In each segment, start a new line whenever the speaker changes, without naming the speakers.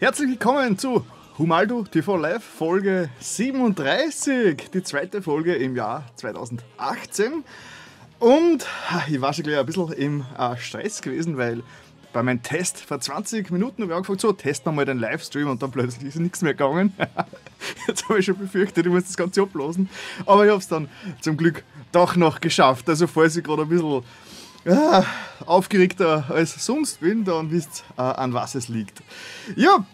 Herzlich willkommen zu Humaldo TV Live Folge 37, die zweite Folge im Jahr 2018. Und ich war schon gleich ein bisschen im äh, Stress gewesen, weil bei meinem Test vor 20 Minuten habe ich angefangen, so, testen wir mal den Livestream und dann plötzlich ist nichts mehr gegangen. Jetzt habe ich schon befürchtet, ich muss das Ganze abblasen. Aber ich habe es dann zum Glück doch noch geschafft. Also falls ich gerade ein bisschen äh, aufgeregter als sonst bin, dann wisst äh, an was es liegt. Ja,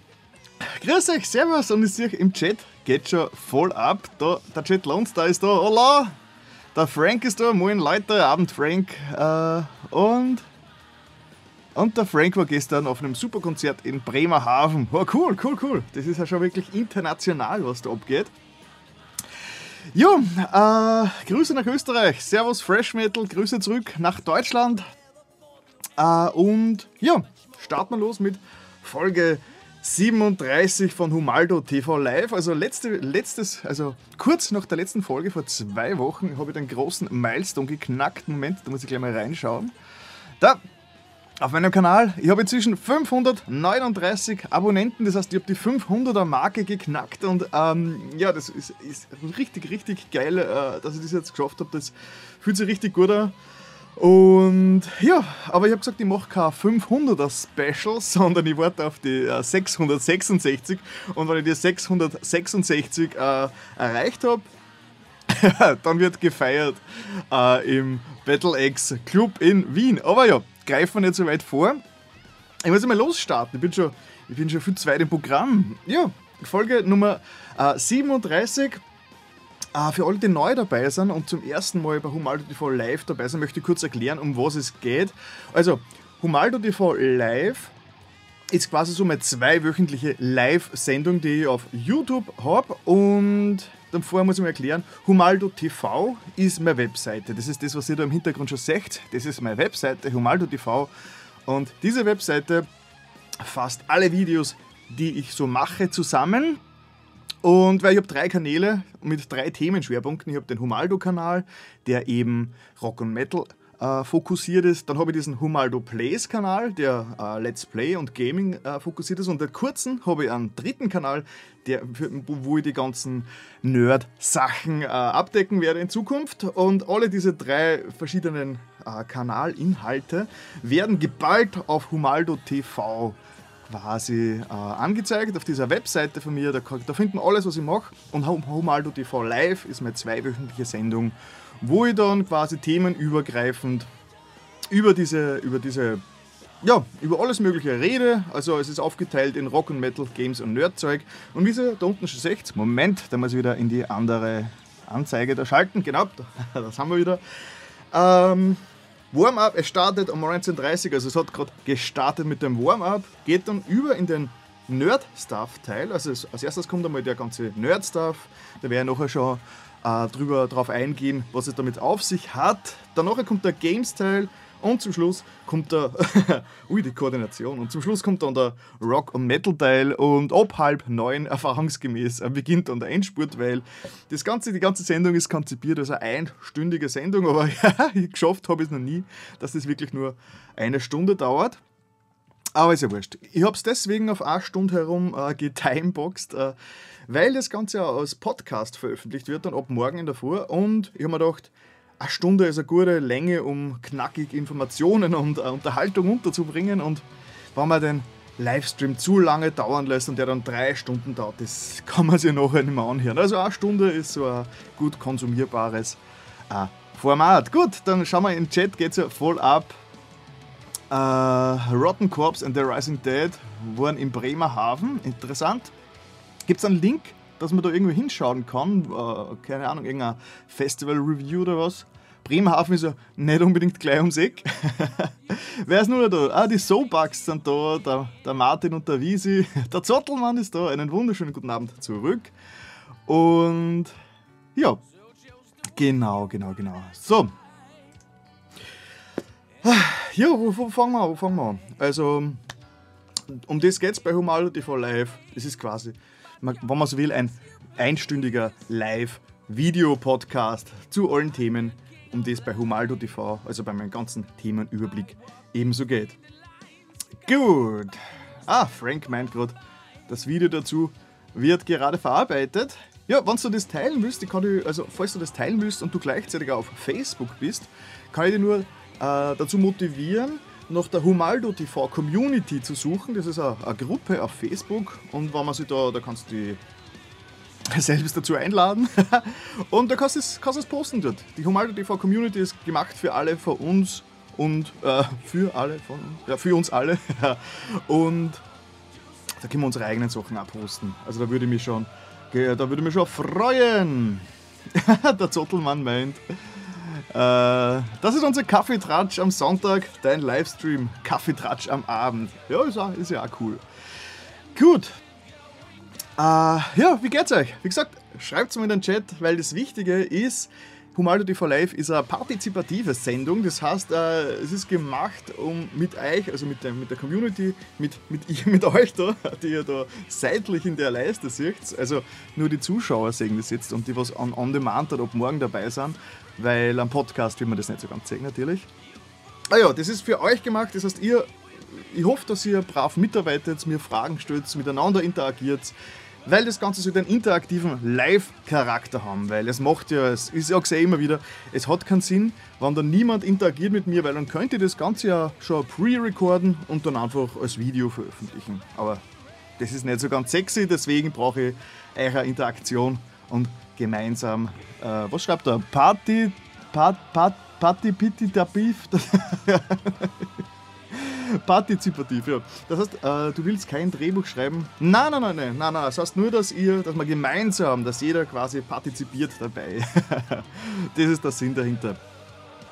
grüß euch, servus und ich sehe im Chat geht schon voll ab. Da, der Chat Lons, da ist da, hola! Der Frank ist da, moin Leute, Abend Frank. Äh, und, und der Frank war gestern auf einem Superkonzert in Bremerhaven. Oh, cool, cool, cool. Das ist ja schon wirklich international, was da abgeht. Jo, äh, Grüße nach Österreich. Servus Fresh Metal, Grüße zurück nach Deutschland. Äh, und ja, starten wir los mit Folge 37 von Humaldo TV Live. Also letzte, letztes, also kurz nach der letzten Folge vor zwei Wochen habe ich den großen Milestone geknackt. Moment, da muss ich gleich mal reinschauen. Da, auf meinem Kanal. Ich habe inzwischen 539 Abonnenten, das heißt, ich habe die 500er Marke geknackt und ähm, ja, das ist, ist, richtig, richtig geil, äh, dass ich das jetzt geschafft habe. Das fühlt sich richtig gut an. Und ja, aber ich habe gesagt, ich mache kein 500er Special, sondern ich warte auf die äh, 666 und wenn ich die 666 äh, erreicht habe, dann wird gefeiert äh, im Battle X Club in Wien. Aber ja, greifen wir nicht so weit vor. Ich muss mal losstarten. Ich bin schon, ich bin schon viel zu weit im Programm. Ja, Folge Nummer äh, 37. Äh, für alle, die neu dabei sind und zum ersten Mal bei Humaldo TV Live dabei sind, möchte ich kurz erklären, um was es geht. Also, Humaldo TV Live ist quasi so meine zweiwöchentliche Live-Sendung, die ich auf YouTube habe. Und dann vorher muss ich mal erklären, Humaldo TV ist meine Webseite. Das ist das, was ihr da im Hintergrund schon seht. Das ist meine Webseite, Humaldo TV. Und diese Webseite fasst alle Videos, die ich so mache, zusammen. Und weil ich habe drei Kanäle mit drei Themenschwerpunkten. Ich habe den Humaldo-Kanal, der eben Rock und Metal äh, fokussiert ist. Dann habe ich diesen Humaldo Plays Kanal, der äh, Let's Play und Gaming äh, fokussiert ist. Und den kurzen habe ich einen dritten Kanal, der, wo ich die ganzen Nerd-Sachen äh, abdecken werde in Zukunft. Und alle diese drei verschiedenen äh, Kanalinhalte werden geballt auf Humaldo TV quasi äh, angezeigt auf dieser Webseite von mir. Da, da findet man alles, was ich mache. Und Humaldo TV Live ist meine zweiwöchentliche Sendung, wo ich dann quasi themenübergreifend über diese, über diese, ja, über alles Mögliche rede. Also es ist aufgeteilt in Rock und Metal, Games und Nerdzeug. Und wie ihr da unten schon seht, Moment, da muss ich wieder in die andere Anzeige da schalten. Genau, das haben wir wieder. Ähm, Warm-up, es startet um 19.30 Uhr, also es hat gerade gestartet mit dem Warm-up, geht dann über in den Nerd-Stuff-Teil. Also als erstes kommt einmal der ganze Nerd-Stuff, da werde ich nachher schon äh, drüber drauf eingehen, was es damit auf sich hat. Danach kommt der Games-Teil und zum Schluss kommt der, ui, die Koordination, und zum Schluss kommt dann der Rock- und Metal-Teil und ab halb neun erfahrungsgemäß äh, beginnt dann der Endspurt, weil das ganze, die ganze Sendung ist konzipiert als eine einstündige Sendung, aber ja, geschafft habe ich es noch nie, dass das wirklich nur eine Stunde dauert. Aber ist ja wurscht. Ich habe es deswegen auf eine Stunde herum äh, getimeboxt, äh, weil das Ganze ja als Podcast veröffentlicht wird, dann ab morgen in der Früh. Und ich habe mir gedacht, eine Stunde ist eine gute Länge, um knackig Informationen und Unterhaltung unterzubringen. Und wenn man den Livestream zu lange dauern lässt und der dann drei Stunden dauert, das kann man sich nachher nicht mehr anhören. Also eine Stunde ist so ein gut konsumierbares äh, Format. Gut, dann schauen wir in den Chat, geht es ja voll ab. Äh, Rotten Corps and the Rising Dead waren in Bremerhaven. Interessant. Gibt es einen Link dass man da irgendwie hinschauen kann. Äh, keine Ahnung, irgendein Festival-Review oder was. Bremerhaven ist ja nicht unbedingt gleich ums Eck. Wer ist nur da? Ah, die Soulbugs sind da, der, der Martin und der Wiesi. Der Zottelmann ist da. Einen wunderschönen guten Abend zurück. Und ja, genau, genau, genau. So. Ja, wo, wo fangen wir an? Wo fangen wir an? Also, um das geht es bei Humaldo TV Live. Es ist quasi wenn man so will, ein einstündiger Live-Video-Podcast zu allen Themen, um die es bei Humaldo TV, also bei meinem ganzen Themenüberblick, ebenso geht. Gut. Ah, Frank meint gerade, Das Video dazu wird gerade verarbeitet. Ja, wenn du das teilen willst, ich kann dich, also falls du das teilen willst und du gleichzeitig auf Facebook bist, kann ich dich nur äh, dazu motivieren, nach der Humaldo TV Community zu suchen. Das ist eine, Gruppe auf Facebook und wenn man sich da, da kannst du die selbst dazu einladen und da kannst du es, kannst es posten dort. Die Humaldo TV Community ist gemacht für alle von uns und äh, für alle von ja, für uns alle und da können wir unsere eigenen Sachen abposten. Also da würde ich mich schon da würde ich mich schon freuen. Der Zottelmann meint. Äh, das ist unser Kaffeetratsch am Sonntag, dein Livestream Kaffeetratsch am Abend. Ja, ist, auch, ist ja auch cool. Gut. Äh, ja, wie geht's euch? Wie gesagt, schreibt es mir in den Chat, weil das Wichtige ist, Humaldo TV Live ist eine partizipative Sendung. Das heißt, äh, es ist gemacht, um mit euch, also mit der, mit der Community, mit, mit, mit euch da, die ihr da seitlich in der Leiste seht, also nur die Zuschauer sehen das jetzt und die, was on, on demand oder ab morgen dabei sind, weil am Podcast will man das nicht so ganz sehen, natürlich. Ah ja, das ist für euch gemacht, das heißt, ihr, ich hoffe, dass ihr brav mitarbeitet, mir Fragen stellt, miteinander interagiert weil das Ganze so den interaktiven Live-Charakter haben, weil es macht ja, es ist ja gesehen immer wieder, es hat keinen Sinn, wenn da niemand interagiert mit mir, weil dann könnte ich das Ganze ja schon pre-recorden und dann einfach als Video veröffentlichen. Aber das ist nicht so ganz sexy, deswegen brauche ich eure Interaktion und gemeinsam, äh, was schreibt er? Party, Pat, Pat, Party, Pitti, Beef. Partizipativ, ja. Das heißt, äh, du willst kein Drehbuch schreiben? Nein, nein, nein, nein, nein, nein. Das heißt nur, dass ihr, dass wir gemeinsam, dass jeder quasi partizipiert dabei. das ist der Sinn dahinter.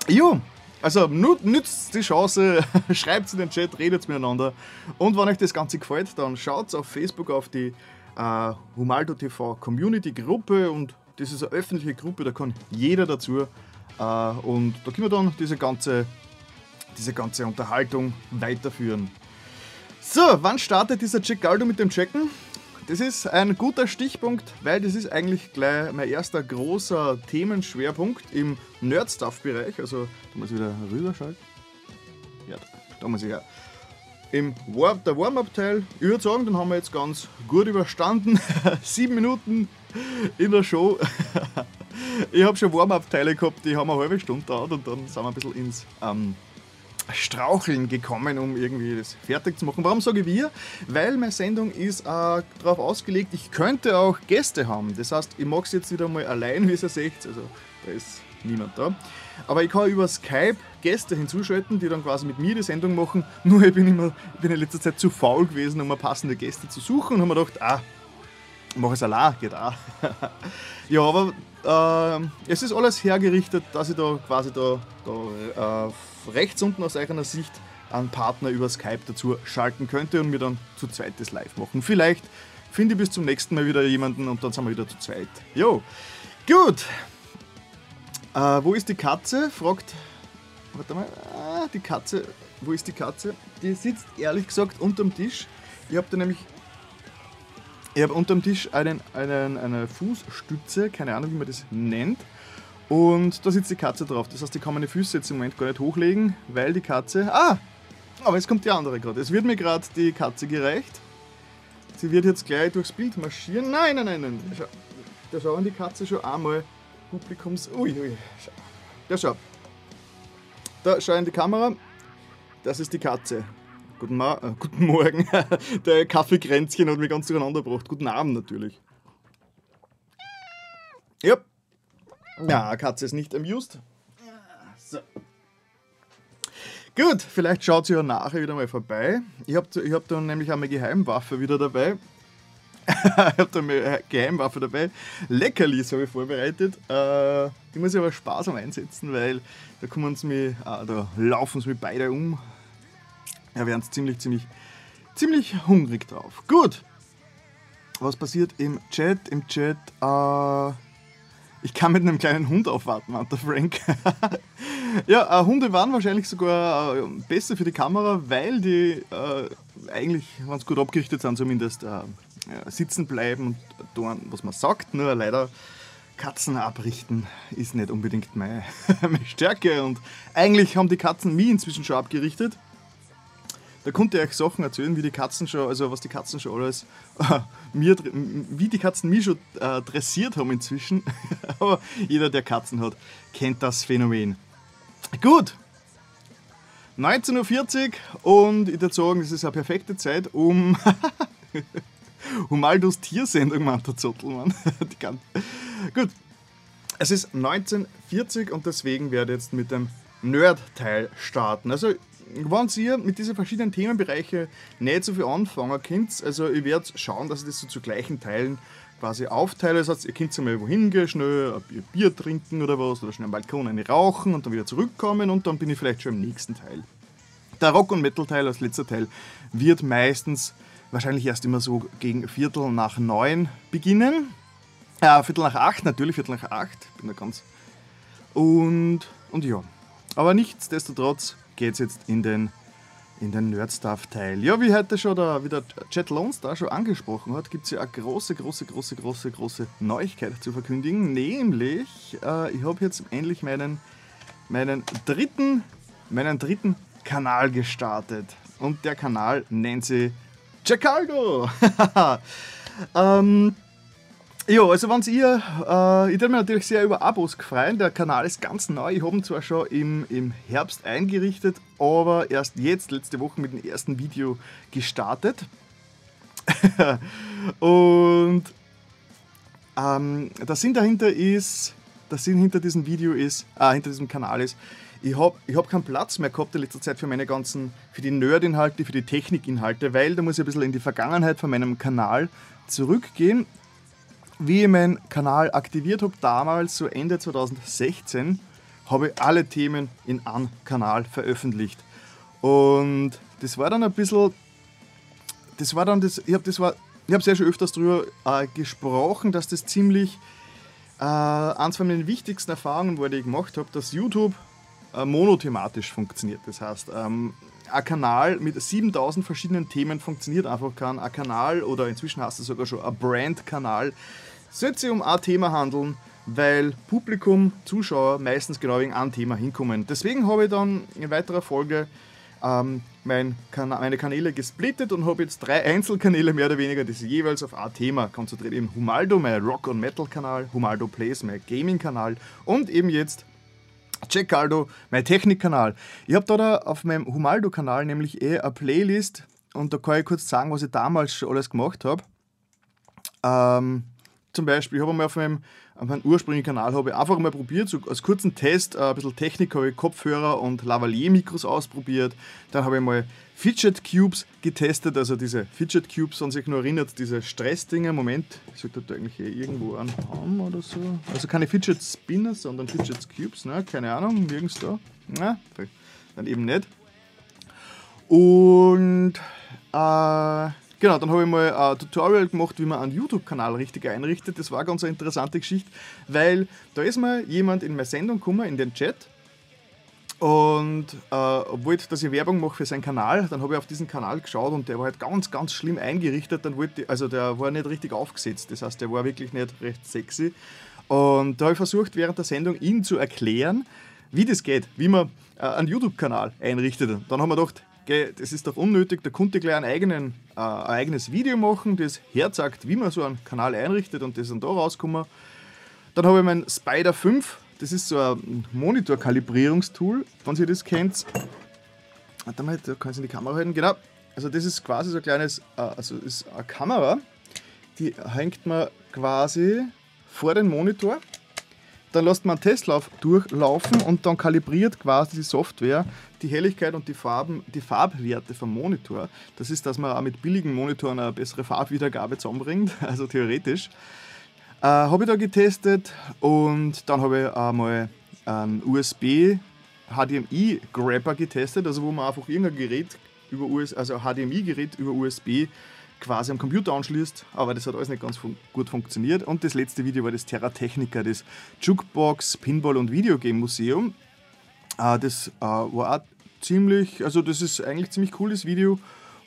Jo, also nützt die Chance, schreibt in den Chat, redet miteinander. Und wenn euch das Ganze gefällt, dann schaut auf Facebook auf die äh, Humaldo TV Community Gruppe und das ist eine öffentliche Gruppe, da kann jeder dazu. Äh, und da können wir dann diese ganze diese ganze Unterhaltung weiterführen. So, wann startet dieser Checkaldo mit dem Checken? Das ist ein guter Stichpunkt, weil das ist eigentlich gleich mein erster großer Themenschwerpunkt im Nerd-Stuff-Bereich. Also, da muss ich wieder rüberschalten. Ja, da muss ich ja. Im War der Warm-Up-Teil, ich würde sagen, den haben wir jetzt ganz gut überstanden. Sieben Minuten in der Show. ich habe schon Warm-Up-Teile gehabt, die haben eine halbe Stunde dauert und dann sind wir ein bisschen ins ähm, Straucheln gekommen, um irgendwie das fertig zu machen. Warum sage wir? Weil meine Sendung ist äh, darauf ausgelegt, ich könnte auch Gäste haben. Das heißt, ich mache es jetzt wieder mal allein, wie ihr seht. Also da ist niemand da. Aber ich kann über Skype Gäste hinzuschalten, die dann quasi mit mir die Sendung machen. Nur ich bin, immer, ich bin in letzter Zeit zu faul gewesen, um passende Gäste zu suchen und habe mir gedacht, ah, mache es allein, geht auch. ja, aber äh, es ist alles hergerichtet, dass ich da quasi da, da äh, rechts unten aus eurer Sicht einen Partner über Skype dazu schalten könnte und mir dann zu zweit das live machen. Vielleicht finde ich bis zum nächsten Mal wieder jemanden und dann sind wir wieder zu zweit. Jo, gut. Äh, wo ist die Katze? Fragt. Warte mal. Ah, die Katze. Wo ist die Katze? Die sitzt ehrlich gesagt unterm Tisch. Ich habe da nämlich. Ich habe unterm Tisch einen, einen, eine Fußstütze, keine Ahnung, wie man das nennt. Und da sitzt die Katze drauf. Das heißt, ich kann meine Füße jetzt im Moment gar nicht hochlegen, weil die Katze. Ah! Aber jetzt kommt die andere gerade. Es wird mir gerade die Katze gereicht. Sie wird jetzt gleich durchs Bild marschieren. Nein, nein, nein, nein. Schau. Da schauen die Katze schon einmal Publikums. Ui, ui. Schau. Da schau. Da schau in die Kamera. Das ist die Katze. Guten, Ma äh, guten Morgen. Der Kaffeekränzchen hat mich ganz durcheinander gebracht. Guten Abend natürlich. Ja, ja, Katze ist nicht amused. So. Gut, vielleicht schaut sie ja nachher wieder mal vorbei. Ich habe ich hab dann nämlich eine Geheimwaffe wieder dabei. ich habe da eine Geheimwaffe dabei. Leckerlis habe ich vorbereitet. Äh, die muss ich aber sparsam einsetzen, weil da, kommen sie mich, äh, da laufen sie mich beide um. Ja, werden ziemlich, ziemlich, ziemlich hungrig drauf. Gut. Was passiert im Chat? Im Chat, äh, ich kann mit einem kleinen Hund aufwarten, meint der Frank. ja, äh, Hunde waren wahrscheinlich sogar äh, besser für die Kamera, weil die äh, eigentlich ganz gut abgerichtet sind, zumindest äh, sitzen bleiben und tun, was man sagt. Nur leider Katzen abrichten ist nicht unbedingt meine, meine Stärke. Und eigentlich haben die Katzen mich inzwischen schon abgerichtet. Da konnte ich euch Sachen erzählen, wie die Katzen schon, also was die Katzen schon alles, äh, mir, wie die Katzen mich schon äh, dressiert haben inzwischen. Aber jeder, der Katzen hat, kennt das Phänomen. Gut, 19.40 Uhr und ich würde sagen, das ist eine perfekte Zeit, um Humaldos Tiersendung, meint der Zottelmann. Gut, es ist 1940 und deswegen werde ich jetzt mit dem Nerd-Teil starten. Also, wenn ihr mit diesen verschiedenen Themenbereichen nicht so viel anfangen könnt, also ich werde schauen, dass ich das so zu gleichen Teilen quasi aufteile. Das heißt, ihr könnt mal wohin gehen, schnell ein Bier trinken oder was, oder schnell am Balkon eine rauchen und dann wieder zurückkommen und dann bin ich vielleicht schon im nächsten Teil. Der Rock- und Metal-Teil als letzter Teil wird meistens wahrscheinlich erst immer so gegen Viertel nach neun beginnen. Ja, Viertel nach acht, natürlich Viertel nach acht, bin da ganz. Und, und ja, aber nichtsdestotrotz geht es jetzt in den, in den Nerd-Stuff-Teil. Ja, wie heute schon der, wie der Chat Lones da schon angesprochen hat, gibt es ja eine große, große, große, große, große Neuigkeit zu verkündigen. Nämlich, äh, ich habe jetzt endlich meinen, meinen, dritten, meinen dritten Kanal gestartet. Und der Kanal nennt sich Chicago. ähm, ja, also wenn ihr, äh, ich würde mich natürlich sehr über Abos freuen. Der Kanal ist ganz neu. Ich habe ihn zwar schon im, im Herbst eingerichtet, aber erst jetzt, letzte Woche, mit dem ersten Video gestartet. Und ähm, der Sinn dahinter ist, der Sinn hinter diesem Video ist, äh, hinter diesem Kanal ist, ich habe ich hab keinen Platz mehr gehabt in letzter Zeit für meine ganzen, für die Nerd-Inhalte, für die Technik-Inhalte, weil da muss ich ein bisschen in die Vergangenheit von meinem Kanal zurückgehen wie ich meinen Kanal aktiviert habe, damals, so Ende 2016, habe ich alle Themen in einem Kanal veröffentlicht. Und das war dann ein bisschen, das war dann das, ich habe das war, ich habe sehr schon öfters darüber äh, gesprochen, dass das ziemlich äh, eins von meinen wichtigsten Erfahrungen war, die ich gemacht habe, dass YouTube äh, monothematisch funktioniert. Das heißt, ähm, ein Kanal mit 7000 verschiedenen Themen funktioniert einfach kein. Ein Kanal oder inzwischen heißt es sogar schon ein Brand-Kanal sollte sich um ein Thema handeln, weil Publikum, Zuschauer meistens genau wegen einem Thema hinkommen. Deswegen habe ich dann in weiterer Folge ähm, mein Kana meine Kanäle gesplittet und habe jetzt drei Einzelkanäle mehr oder weniger, die sich jeweils auf ein Thema konzentriert. Eben Humaldo, mein Rock- und Metal-Kanal, Humaldo Plays, mein Gaming-Kanal und eben jetzt Checkaldo, mein Technik-Kanal. Ich habe da auf meinem Humaldo-Kanal nämlich eh eine Playlist und da kann ich kurz sagen, was ich damals schon alles gemacht habe. Ähm, zum Beispiel, ich habe mal auf meinem, auf meinem ursprünglichen Kanal habe ich einfach mal probiert, so als kurzen Test, äh, ein bisschen Technik, habe ich Kopfhörer und Lavalier-Mikros ausprobiert. Dann habe ich mal Fidget Cubes getestet, also diese Fidget Cubes, an sich nur erinnert, diese Stressdinger. Moment, ich sollte da eigentlich eh irgendwo einen haben oder so. Also keine Fidget Spinners, sondern Fidget Cubes, ne? keine Ahnung, nirgends da. Na, dann eben nicht. Und äh, Genau, dann habe ich mal ein Tutorial gemacht, wie man einen YouTube-Kanal richtig einrichtet. Das war ganz eine interessante Geschichte, weil da ist mal jemand in meine Sendung gekommen, in den Chat. Und äh, obwohl dass ich Werbung mache für seinen Kanal, dann habe ich auf diesen Kanal geschaut und der war halt ganz, ganz schlimm eingerichtet. Dann wollte, also der war nicht richtig aufgesetzt. Das heißt, der war wirklich nicht recht sexy. Und da habe ich versucht, während der Sendung ihm zu erklären, wie das geht, wie man äh, einen YouTube-Kanal einrichtet. Dann haben wir gedacht, das ist doch unnötig, da konnte ich gleich einen eigenen, äh, ein eigenes Video machen, das herzagt, wie man so einen Kanal einrichtet und das dann da rauskommen. Dann habe ich mein Spider 5, das ist so ein Monitor-Kalibrierungstool, wenn ihr das kennt. Warte mal, da kann ich in die Kamera halten, genau. Also das ist quasi so ein kleines, äh, also ist eine Kamera, die hängt man quasi vor den Monitor dann lässt man einen Testlauf durchlaufen und dann kalibriert quasi die Software die Helligkeit und die Farben, die Farbwerte vom Monitor. Das ist, dass man auch mit billigen Monitoren eine bessere Farbwiedergabe zusammenbringt, also theoretisch. Äh, habe ich da getestet und dann habe ich einmal einen USB HDMI Grabber getestet, also wo man einfach irgendein Gerät über US, also HDMI Gerät über USB quasi am Computer anschließt, aber das hat alles nicht ganz fun gut funktioniert. Und das letzte Video war das Terra Technica, das Jukebox, Pinball und Videogame Museum. Äh, das äh, war auch ziemlich, also das ist eigentlich ziemlich cooles Video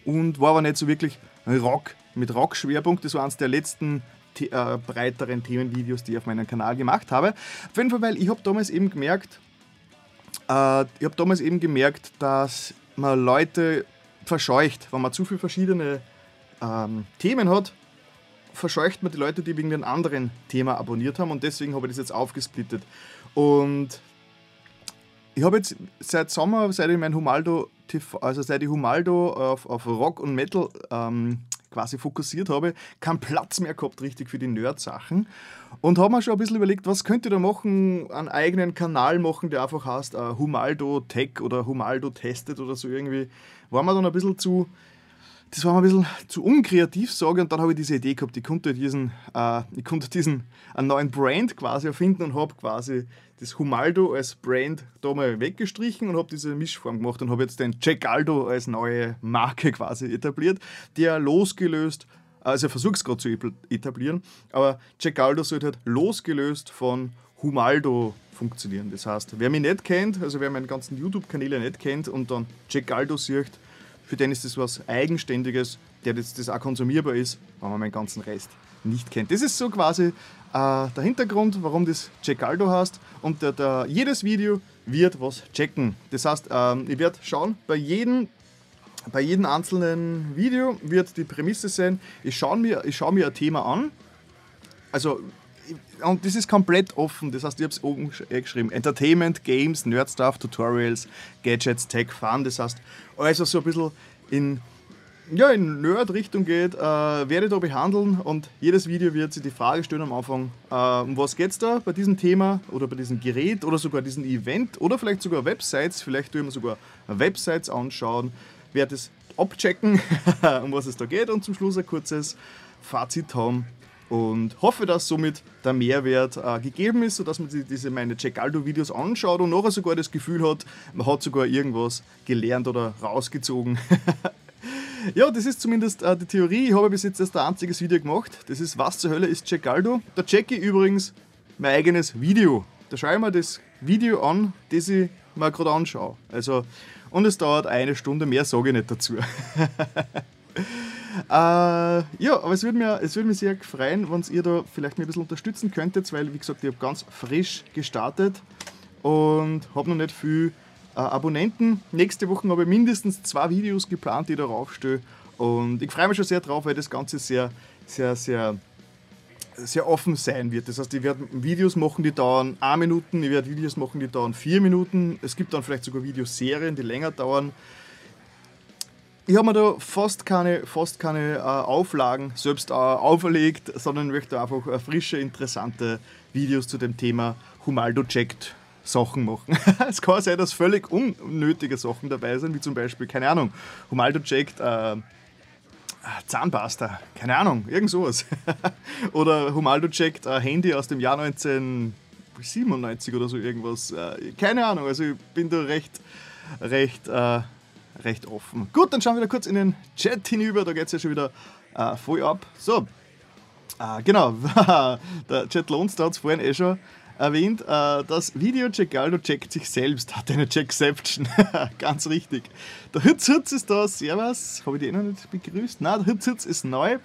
und war aber nicht so wirklich Rock, mit Rock-Schwerpunkt. Das war eines der letzten äh, breiteren Themenvideos, die ich auf meinem Kanal gemacht habe. Auf jeden Fall, weil ich habe damals eben gemerkt, äh, ich habe damals eben gemerkt, dass man Leute verscheucht, wenn man zu viele verschiedene ähm, Themen hat, verscheucht man die Leute, die wegen einem anderen Thema abonniert haben und deswegen habe ich das jetzt aufgesplittet. Und ich habe jetzt seit Sommer, seit ich mein Humaldo TV, also seit ich Humaldo auf, auf Rock und Metal ähm, quasi fokussiert habe, keinen Platz mehr gehabt richtig für die Nerd-Sachen und habe mir schon ein bisschen überlegt, was könnte ich da machen, einen eigenen Kanal machen, der einfach heißt uh, Humaldo Tech oder Humaldo Testet oder so irgendwie. War mir dann ein bisschen zu, das war mir ein bisschen zu unkreativ, sage und dann habe ich diese Idee gehabt, ich konnte diesen, äh, ich konnte diesen einen neuen Brand quasi erfinden und habe quasi das Humaldo als Brand da mal weggestrichen und habe diese Mischform gemacht und habe jetzt den Jackaldo als neue Marke quasi etabliert, der losgelöst, also ich versuche es gerade zu etablieren, aber Jackaldo sollte halt losgelöst von Humaldo funktionieren. Das heißt, wer mich nicht kennt, also wer meine ganzen YouTube-Kanäle nicht kennt und dann Jackaldo sieht, für den ist das was Eigenständiges, der das, das auch konsumierbar ist, wenn man meinen ganzen Rest nicht kennt. Das ist so quasi äh, der Hintergrund, warum das Checkaldo heißt. Und der, der, jedes Video wird was checken. Das heißt, ähm, ich werde schauen, bei jedem, bei jedem einzelnen Video wird die Prämisse sein, ich schaue mir, schau mir ein Thema an. Also und das ist komplett offen. Das heißt, ich habe es oben geschrieben: Entertainment, Games, Nerd Stuff, Tutorials, Gadgets, Tech, Fun. Das heißt, also so ein bisschen in, ja, in Nerd-Richtung geht, äh, werde ich da behandeln und jedes Video wird sich die Frage stellen am Anfang: äh, Um was geht es da bei diesem Thema oder bei diesem Gerät oder sogar diesem Event oder vielleicht sogar Websites? Vielleicht tun wir sogar Websites anschauen, werde es abchecken, um was es da geht und zum Schluss ein kurzes Fazit haben und hoffe, dass somit der Mehrwert äh, gegeben ist, sodass man sich diese meine Cecaldo-Videos anschaut und nachher sogar das Gefühl hat, man hat sogar irgendwas gelernt oder rausgezogen. ja, das ist zumindest äh, die Theorie. Ich habe bis jetzt erst ein einziges Video gemacht. Das ist Was zur Hölle ist Cecaldo? Da checke ich übrigens mein eigenes Video. Da schaue ich mir das Video an, das ich mir gerade anschaue. Also, und es dauert eine Stunde, mehr sage ich nicht dazu. Äh, ja, aber es würde mich, würd mich sehr freuen, wenn ihr da vielleicht mir ein bisschen unterstützen könntet, weil, wie gesagt, ich habe ganz frisch gestartet und habe noch nicht viel äh, Abonnenten. Nächste Woche habe ich mindestens zwei Videos geplant, die ich da raufstelle. Und ich freue mich schon sehr drauf, weil das Ganze sehr, sehr, sehr, sehr offen sein wird. Das heißt, ich werde Videos machen, die dauern 1 Minuten, ich werde Videos machen, die dauern 4 Minuten. Es gibt dann vielleicht sogar Videoserien, die länger dauern. Ich habe mir da fast keine, fast keine äh, Auflagen selbst äh, auferlegt, sondern möchte einfach äh, frische, interessante Videos zu dem Thema Humaldo checkt Sachen machen. es kann sein, dass völlig unnötige Sachen dabei sind, wie zum Beispiel, keine Ahnung, Humaldo checkt äh, Zahnpasta, keine Ahnung, irgend sowas. oder Humaldo checkt ein Handy aus dem Jahr 1997 oder so irgendwas. Äh, keine Ahnung, also ich bin da recht, recht äh, recht offen. Gut, dann schauen wir wieder kurz in den Chat hinüber, da geht es ja schon wieder äh, voll ab. So, äh, genau, der Chat Lones, hat es vorhin eh schon erwähnt, äh, das Video Checkaldo checkt sich selbst, hat eine Checkception, ganz richtig. Der Hitzhitz ist da, servus, habe ich die eh noch nicht begrüßt? Nein, der Hitzhitz ist neu.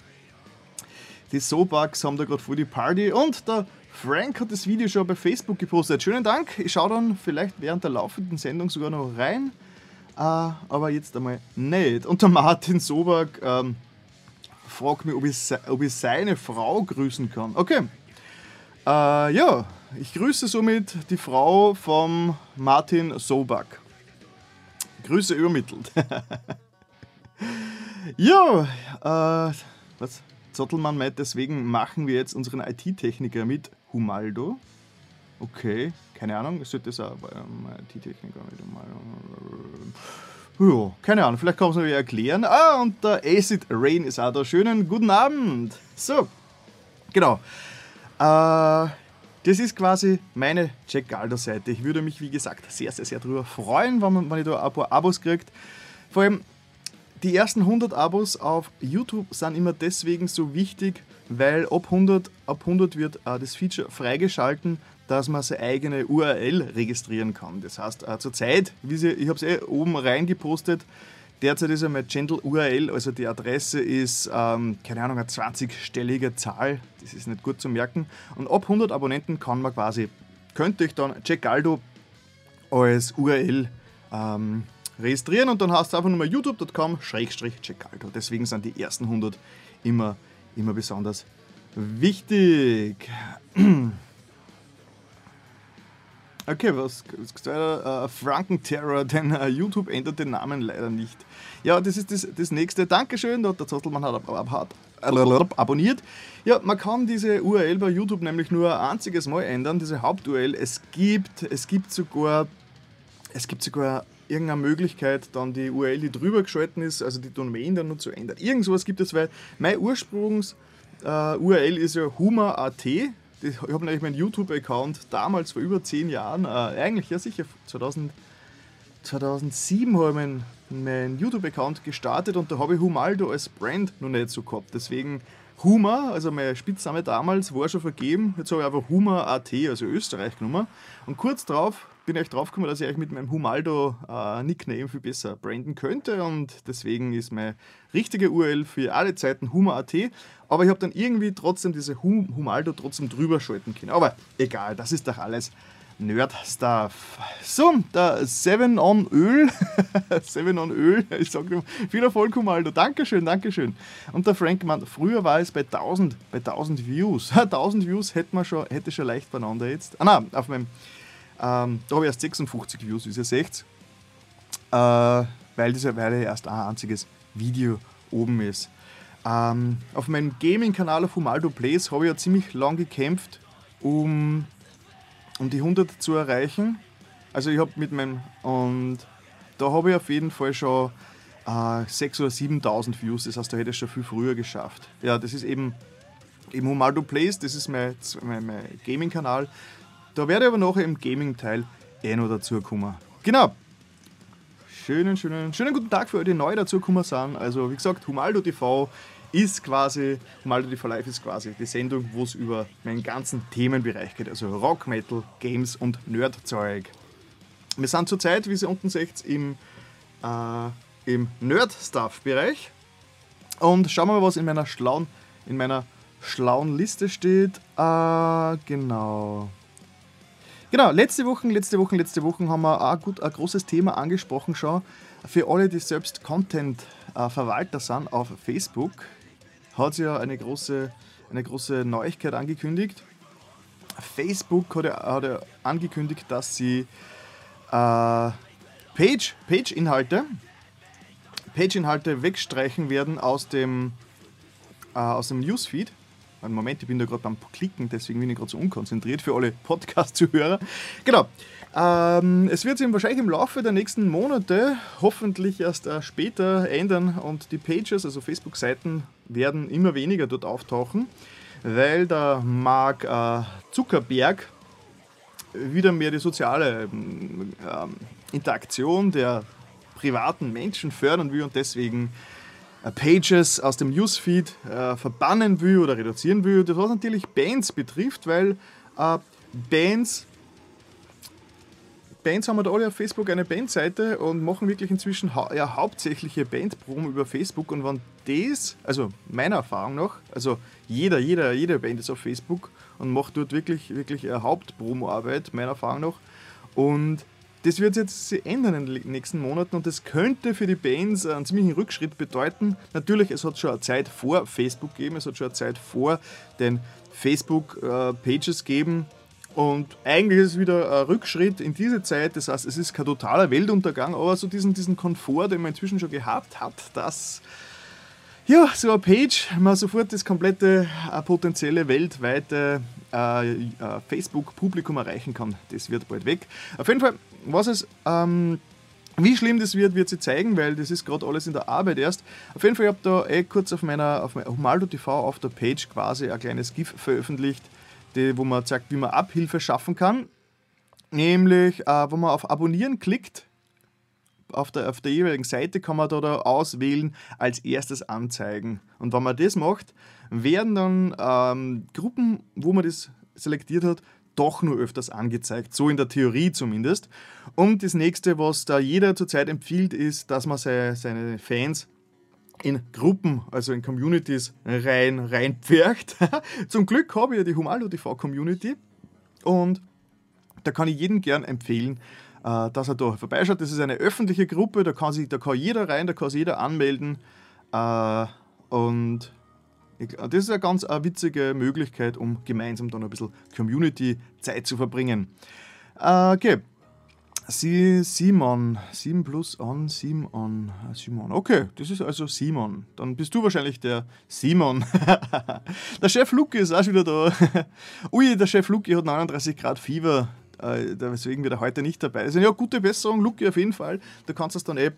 Die Sobugs haben da gerade voll die Party und der Frank hat das Video schon bei Facebook gepostet. Schönen Dank. Ich schaue dann vielleicht während der laufenden Sendung sogar noch rein. Uh, aber jetzt einmal nicht. Und der Martin Sobak ähm, fragt mich, ob ich, ob ich, seine Frau grüßen kann. Okay. Uh, ja, ich grüße somit die Frau vom Martin Sobak. Grüße übermittelt. ja, uh, was? Zottelmann meint, deswegen machen wir jetzt unseren IT-Techniker mit Humaldo. Okay, keine Ahnung, ist das auch ähm, IT-Techniker mit Ja, keine Ahnung, vielleicht kann man es mir erklären. Ah, und der Acid Rain ist auch da. Schönen guten Abend. So, genau. Äh, das ist quasi meine Jack Galdo-Seite. Ich würde mich, wie gesagt, sehr, sehr, sehr darüber freuen, wenn, man, wenn ich da ein paar Abos kriegt. Vor allem die ersten 100 Abos auf YouTube sind immer deswegen so wichtig, weil ab 100, ab 100 wird äh, das Feature freigeschalten, dass man seine eigene URL registrieren kann. Das heißt, äh, zurzeit, Sie, ich habe es eh oben reingepostet, derzeit ist ja mein Channel URL, also die Adresse ist, ähm, keine Ahnung, eine 20-stellige Zahl, das ist nicht gut zu merken. Und ab 100 Abonnenten kann man quasi, könnte ich dann Jackaldo als URL ähm, registrieren und dann hast du einfach nur mal youtube.com-checkalto. Deswegen sind die ersten 100 immer, immer besonders wichtig. Okay, was ist uh, Frankenterror, denn uh, YouTube ändert den Namen leider nicht. Ja, das ist das, das nächste. Dankeschön, der Zottelmann hat, hat abonniert. Ja, man kann diese URL bei YouTube nämlich nur ein einziges Mal ändern, diese Haupt-URL. Es gibt, es gibt sogar, es gibt sogar irgendeine Möglichkeit, dann die URL, die drüber geschalten ist, also die Domain dann nur zu ändern. Irgend sowas gibt es, weil mein Ursprungs-URL äh, ist ja Huma.at. Ich habe nämlich meinen YouTube-Account damals vor über zehn Jahren, äh, eigentlich ja sicher 2000, 2007 habe ich meinen mein YouTube-Account gestartet und da habe ich Humaldo als Brand noch nicht so gehabt. Deswegen Huma, also mein Spitzname damals, war schon vergeben. Jetzt habe ich einfach Huma.at, also Österreich genommen. Und kurz darauf bin ich drauf gekommen, dass ich euch mit meinem Humaldo-Nickname äh, viel besser branden könnte. Und deswegen ist meine richtige URL für alle Zeiten Huma.at. Aber ich habe dann irgendwie trotzdem diese hum Humaldo trotzdem drüber schalten können. Aber egal, das ist doch alles Nerd-Stuff. So, der Seven on Öl. Seven on Öl. Ich sage viel Erfolg, Humaldo. Dankeschön, Dankeschön. Und der Frank meint, früher war es bei 1000, bei 1000 Views. 1000 Views hätte man schon, hätte schon leicht beieinander jetzt. Ah nein, auf meinem, ähm, da habe ich erst 56 Views, wie ihr seht. Äh, weil diese Weile erst ein einziges Video oben ist. Ähm, auf meinem Gaming-Kanal auf Humaldo Plays habe ich ja ziemlich lang gekämpft, um um die 100 zu erreichen. Also ich habe mit meinem, und da habe ich auf jeden Fall schon äh, 6.000 oder 7.000 Views, das heißt, da hätte ich schon viel früher geschafft. Ja, das ist eben, eben Humaldo Plays, das ist mein, mein, mein Gaming-Kanal. Da werde ich aber nachher im Gaming-Teil eh noch dazu kommen. Genau. Schönen, schönen, schönen guten Tag für alle, die neu dazu gekommen sind. Also, wie gesagt, Humaldo TV ist quasi, Maldo for Life ist quasi die Sendung, wo es über meinen ganzen Themenbereich geht, also Rock, Metal, Games und Nerdzeug. Wir sind zurzeit, wie Sie unten seht, im, äh, im Nerd-Stuff-Bereich. Und schauen wir mal, was in meiner schlauen, in meiner schlauen Liste steht. Äh, genau. Genau, letzte Woche, letzte Woche, letzte Woche haben wir auch gut, ein großes Thema angesprochen schon. Für alle, die selbst Content-Verwalter sind auf Facebook, hat sie ja eine große, eine große Neuigkeit angekündigt. Facebook hat ja, hat ja angekündigt, dass sie äh, Page, Page-Inhalte Page-Inhalte wegstreichen werden aus dem, äh, aus dem Newsfeed. Moment, ich bin da gerade beim Klicken, deswegen bin ich gerade so unkonzentriert für alle Podcast-Zuhörer. Genau. Ähm, es wird sich wahrscheinlich im Laufe der nächsten Monate hoffentlich erst äh, später ändern und die Pages, also Facebook-Seiten, werden immer weniger dort auftauchen, weil der Mark äh, Zuckerberg wieder mehr die soziale ähm, Interaktion der privaten Menschen fördern will und deswegen Pages aus dem Newsfeed äh, verbannen will oder reduzieren will. Das was natürlich Bands betrifft, weil äh, Bands Bands haben wir da alle auf Facebook eine Bandseite und machen wirklich inzwischen hau ja, hauptsächliche Bandproben über Facebook. Und wenn das, also meiner Erfahrung nach, also jeder, jeder, jede Band ist auf Facebook und macht dort wirklich, wirklich eine Hauptpromo-Arbeit, meiner Erfahrung nach. Und das wird jetzt ändern in den nächsten Monaten und das könnte für die Bands einen ziemlichen Rückschritt bedeuten. Natürlich, es hat schon eine Zeit vor Facebook gegeben, es hat schon eine Zeit vor den Facebook-Pages äh, gegeben und eigentlich ist es wieder ein Rückschritt in diese Zeit. Das heißt, es ist kein totaler Weltuntergang, aber so diesen, diesen Komfort, den man inzwischen schon gehabt hat, dass ja, so eine Page man sofort das komplette äh, potenzielle weltweite äh, äh, Facebook-Publikum erreichen kann. Das wird bald weg. Auf jeden Fall, was es. Ähm, wie schlimm das wird, wird sie zeigen, weil das ist gerade alles in der Arbeit erst. Auf jeden Fall, ich habe da eh kurz auf meiner auf Humaldo TV auf der Page quasi ein kleines GIF veröffentlicht, die, wo man zeigt, wie man Abhilfe schaffen kann. Nämlich, äh, wo man auf Abonnieren klickt, auf der, auf der jeweiligen Seite kann man da, da auswählen, als erstes anzeigen. Und wenn man das macht, werden dann ähm, Gruppen, wo man das selektiert hat, doch nur öfters angezeigt, so in der Theorie zumindest. Und das nächste, was da jeder zurzeit empfiehlt, ist, dass man seine, seine Fans in Gruppen, also in Communities rein, reinpfercht. Zum Glück habe ich ja die Humaldo TV Community und da kann ich jedem gern empfehlen, dass er da vorbeischaut. Das ist eine öffentliche Gruppe, da kann, sich, da kann jeder rein, da kann sich jeder anmelden. Äh, und das ist eine ganz eine witzige Möglichkeit, um gemeinsam dann ein bisschen Community-Zeit zu verbringen. Äh, okay. Sie, Simon, 7 plus 7 an, Simon. Okay, das ist also Simon. Dann bist du wahrscheinlich der Simon. der Chef Luki ist auch schon wieder da. Ui, der Chef Luki hat 39 Grad Fieber. Äh, deswegen wird er heute nicht dabei sein. Ja, gute Besserung, Luki, auf jeden Fall. Du kannst das dann eh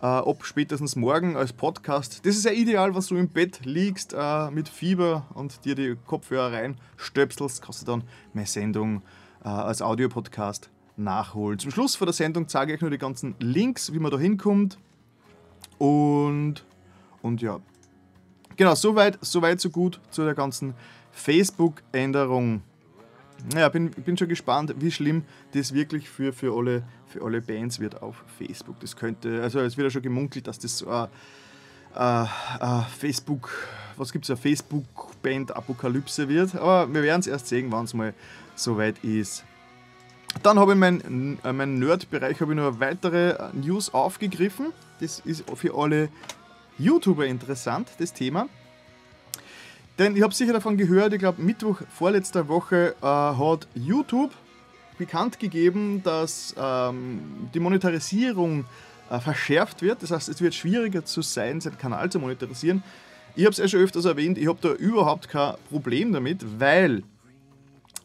äh, ab spätestens morgen als Podcast. Das ist ja ideal, wenn du im Bett liegst äh, mit Fieber und dir die Kopfhörer reinstöpselst, kannst du dann meine Sendung äh, als Audiopodcast nachholen. Zum Schluss vor der Sendung zeige ich euch nur die ganzen Links, wie man da hinkommt. Und, und ja, genau, soweit, soweit so gut zu der ganzen Facebook-Änderung. Naja, bin, bin schon gespannt, wie schlimm das wirklich für, für, alle, für alle Bands wird auf Facebook. Das könnte, also es wird ja schon gemunkelt, dass das so ein äh, Facebook, was gibt es, eine Facebook-Band-Apokalypse wird. Aber wir werden es erst sehen, wann es mal soweit ist. Dann habe ich meinen äh, mein Nerd-Bereich habe ich noch weitere News aufgegriffen. Das ist für alle YouTuber interessant, das Thema. Denn ich habe sicher davon gehört, ich glaube Mittwoch vorletzter Woche äh, hat YouTube bekannt gegeben, dass ähm, die Monetarisierung äh, verschärft wird. Das heißt, es wird schwieriger zu sein, seinen Kanal zu monetarisieren. Ich habe es ja schon öfters erwähnt, ich habe da überhaupt kein Problem damit, weil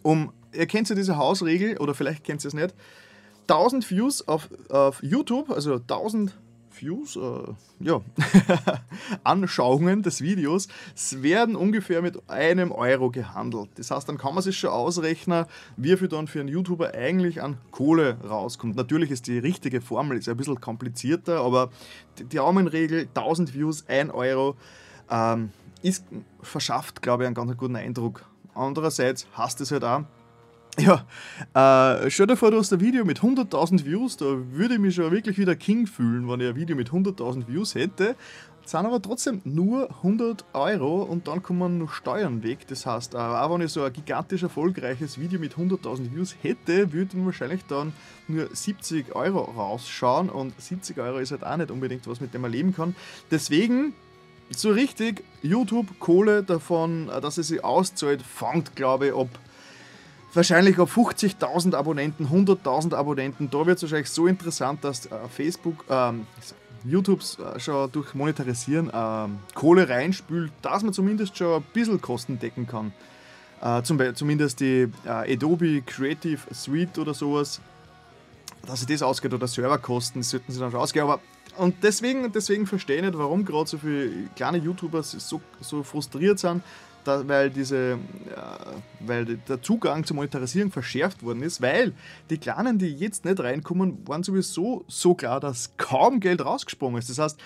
um, ihr kennt ja diese Hausregel, oder vielleicht kennt ihr es nicht, 1000 Views auf, auf YouTube, also 1000 Views, äh, ja, Anschauungen des Videos, werden ungefähr mit einem Euro gehandelt. Das heißt, dann kann man sich schon ausrechnen, wie viel dann für einen YouTuber eigentlich an Kohle rauskommt. Natürlich ist die richtige Formel ist ein bisschen komplizierter, aber die Daumenregel 1000 Views, 1 Euro, ähm, ist, verschafft, glaube ich, einen ganz guten Eindruck. Andererseits hasst es halt auch, ja, äh, stell dir vor, du hast ein Video mit 100.000 Views, da würde ich mich schon wirklich wieder King fühlen, wenn ich ein Video mit 100.000 Views hätte. Das sind aber trotzdem nur 100 Euro und dann kommen noch Steuern weg. Das heißt, äh, auch wenn ich so ein gigantisch erfolgreiches Video mit 100.000 Views hätte, würde ich wahrscheinlich dann nur 70 Euro rausschauen und 70 Euro ist halt auch nicht unbedingt was, mit dem man leben kann. Deswegen so richtig YouTube Kohle davon, äh, dass es sich auszahlt, fängt glaube ich ab wahrscheinlich auf 50.000 Abonnenten, 100.000 Abonnenten. Da wird es wahrscheinlich so interessant, dass äh, Facebook, ähm, YouTube äh, schon durch Monetarisieren äh, Kohle reinspült, dass man zumindest schon ein bisschen Kosten decken kann. Äh, zum, zumindest die äh, Adobe Creative Suite oder sowas, dass sich das ausgeht oder Serverkosten, sollten sie dann schon ausgehen. Aber und deswegen, deswegen verstehe ich nicht, warum gerade so viele kleine YouTuber so, so frustriert sind, da, weil, diese, ja, weil der Zugang zur Monetarisierung verschärft worden ist, weil die Kleinen, die jetzt nicht reinkommen, waren sowieso so klar, dass kaum Geld rausgesprungen ist. Das heißt,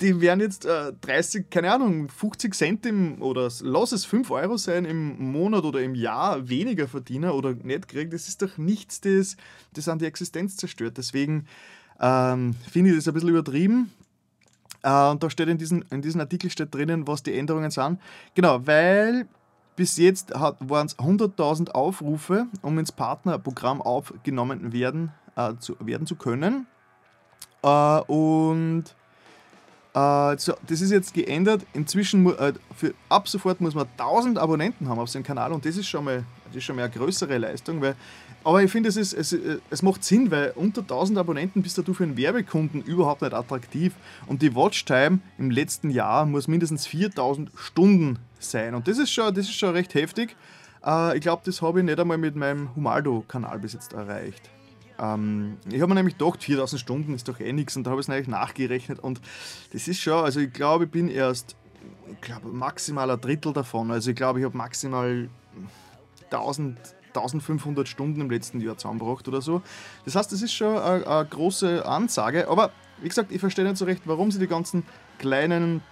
die werden jetzt äh, 30, keine Ahnung, 50 Cent im, oder lass es 5 Euro sein im Monat oder im Jahr weniger verdienen oder nicht kriegen. Das ist doch nichts, das, das an die Existenz zerstört. Deswegen ähm, finde ich das ein bisschen übertrieben. Äh, und da steht in diesem in diesen Artikel steht drinnen, was die Änderungen sind. Genau, weil bis jetzt waren es 100.000 Aufrufe, um ins Partnerprogramm aufgenommen werden, äh, zu, werden zu können. Äh, und so, das ist jetzt geändert. Inzwischen, äh, für, ab sofort muss man 1000 Abonnenten haben auf seinem Kanal und das ist schon mal, das ist schon mal eine größere Leistung, weil aber ich finde, es, es, es macht Sinn, weil unter 1000 Abonnenten bist du für einen Werbekunden überhaupt nicht attraktiv. Und die Watchtime im letzten Jahr muss mindestens 4000 Stunden sein. Und das ist schon, das ist schon recht heftig. Äh, ich glaube, das habe ich nicht einmal mit meinem Humaldo-Kanal bis jetzt erreicht. Ähm, ich habe mir nämlich gedacht, 4000 Stunden ist doch eh nichts. Und da habe ich es eigentlich nachgerechnet. Und das ist schon, also ich glaube, ich bin erst, ich glaube, maximal ein Drittel davon. Also ich glaube, ich habe maximal 1000 1500 Stunden im letzten Jahr zusammengebracht oder so. Das heißt, das ist schon eine, eine große Ansage. Aber wie gesagt, ich verstehe nicht so recht, warum sie die ganzen kleinen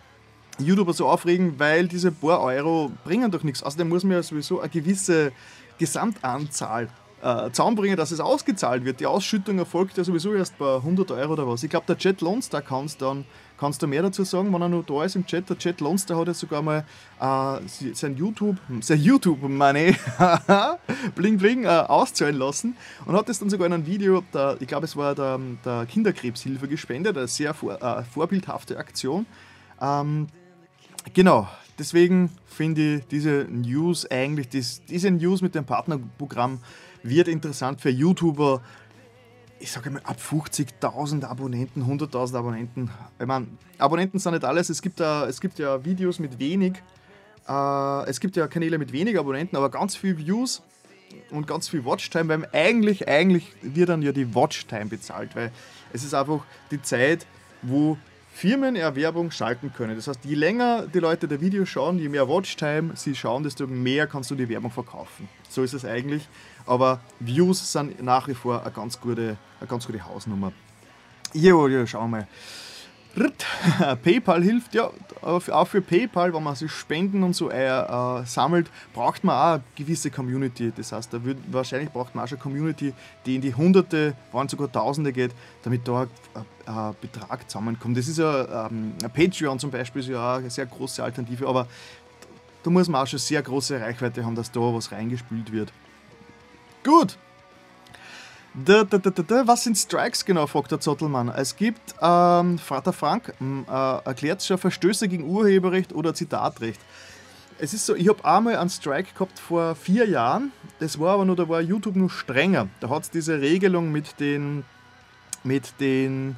YouTuber so aufregen, weil diese paar Euro bringen doch nichts. Außerdem muss man ja sowieso eine gewisse Gesamtanzahl äh, zusammenbringen, dass es ausgezahlt wird. Die Ausschüttung erfolgt ja sowieso erst bei 100 Euro oder was. Ich glaube, der Jet Lone Star Countdown Kannst du mehr dazu sagen, wenn er noch da ist im Chat? Der Chat Lonster hat ja sogar mal äh, sein YouTube, sein YouTube-Money, bling bling, äh, auszahlen lassen und hat das dann sogar in einem Video, der, ich glaube es war der, der Kinderkrebshilfe gespendet, eine sehr vor, äh, vorbildhafte Aktion. Ähm, genau, deswegen finde ich diese News eigentlich, diese News mit dem Partnerprogramm wird interessant für YouTuber, ich sage mal, ab 50.000 Abonnenten, 100.000 Abonnenten. Ich meine, Abonnenten sind nicht alles. Es gibt, uh, es gibt ja Videos mit wenig, uh, es gibt ja Kanäle mit wenig Abonnenten, aber ganz viel Views und ganz viel Watchtime, weil eigentlich, eigentlich wird dann ja die Watchtime bezahlt, weil es ist einfach die Zeit, wo Firmen Erwerbung schalten können. Das heißt, je länger die Leute der Video schauen, je mehr Watchtime sie schauen, desto mehr kannst du die Werbung verkaufen. So ist es eigentlich. Aber Views sind nach wie vor eine ganz gute, eine ganz gute Hausnummer. Jo, ja, schauen wir mal. PayPal hilft ja auch für PayPal, wenn man sich Spenden und so äh, äh, sammelt, braucht man auch eine gewisse Community. Das heißt, da wird, wahrscheinlich braucht man auch schon eine Community, die in die Hunderte, waren sogar Tausende geht, damit da ein, ein Betrag zusammenkommt. Das ist ja ähm, Patreon zum Beispiel ist ja auch eine sehr große Alternative, aber da muss man auch schon sehr große Reichweite haben, dass da was reingespült wird. Gut. Da, da, da, Was sind Strikes genau, fragt der Zottelmann. Es gibt, ähm, Vater Frank äh, erklärt schon Verstöße gegen Urheberrecht oder Zitatrecht. Es ist so, ich habe einmal einen Strike gehabt vor vier Jahren. Das war aber nur, da war YouTube nur strenger. Da hat es diese Regelung mit den, mit den,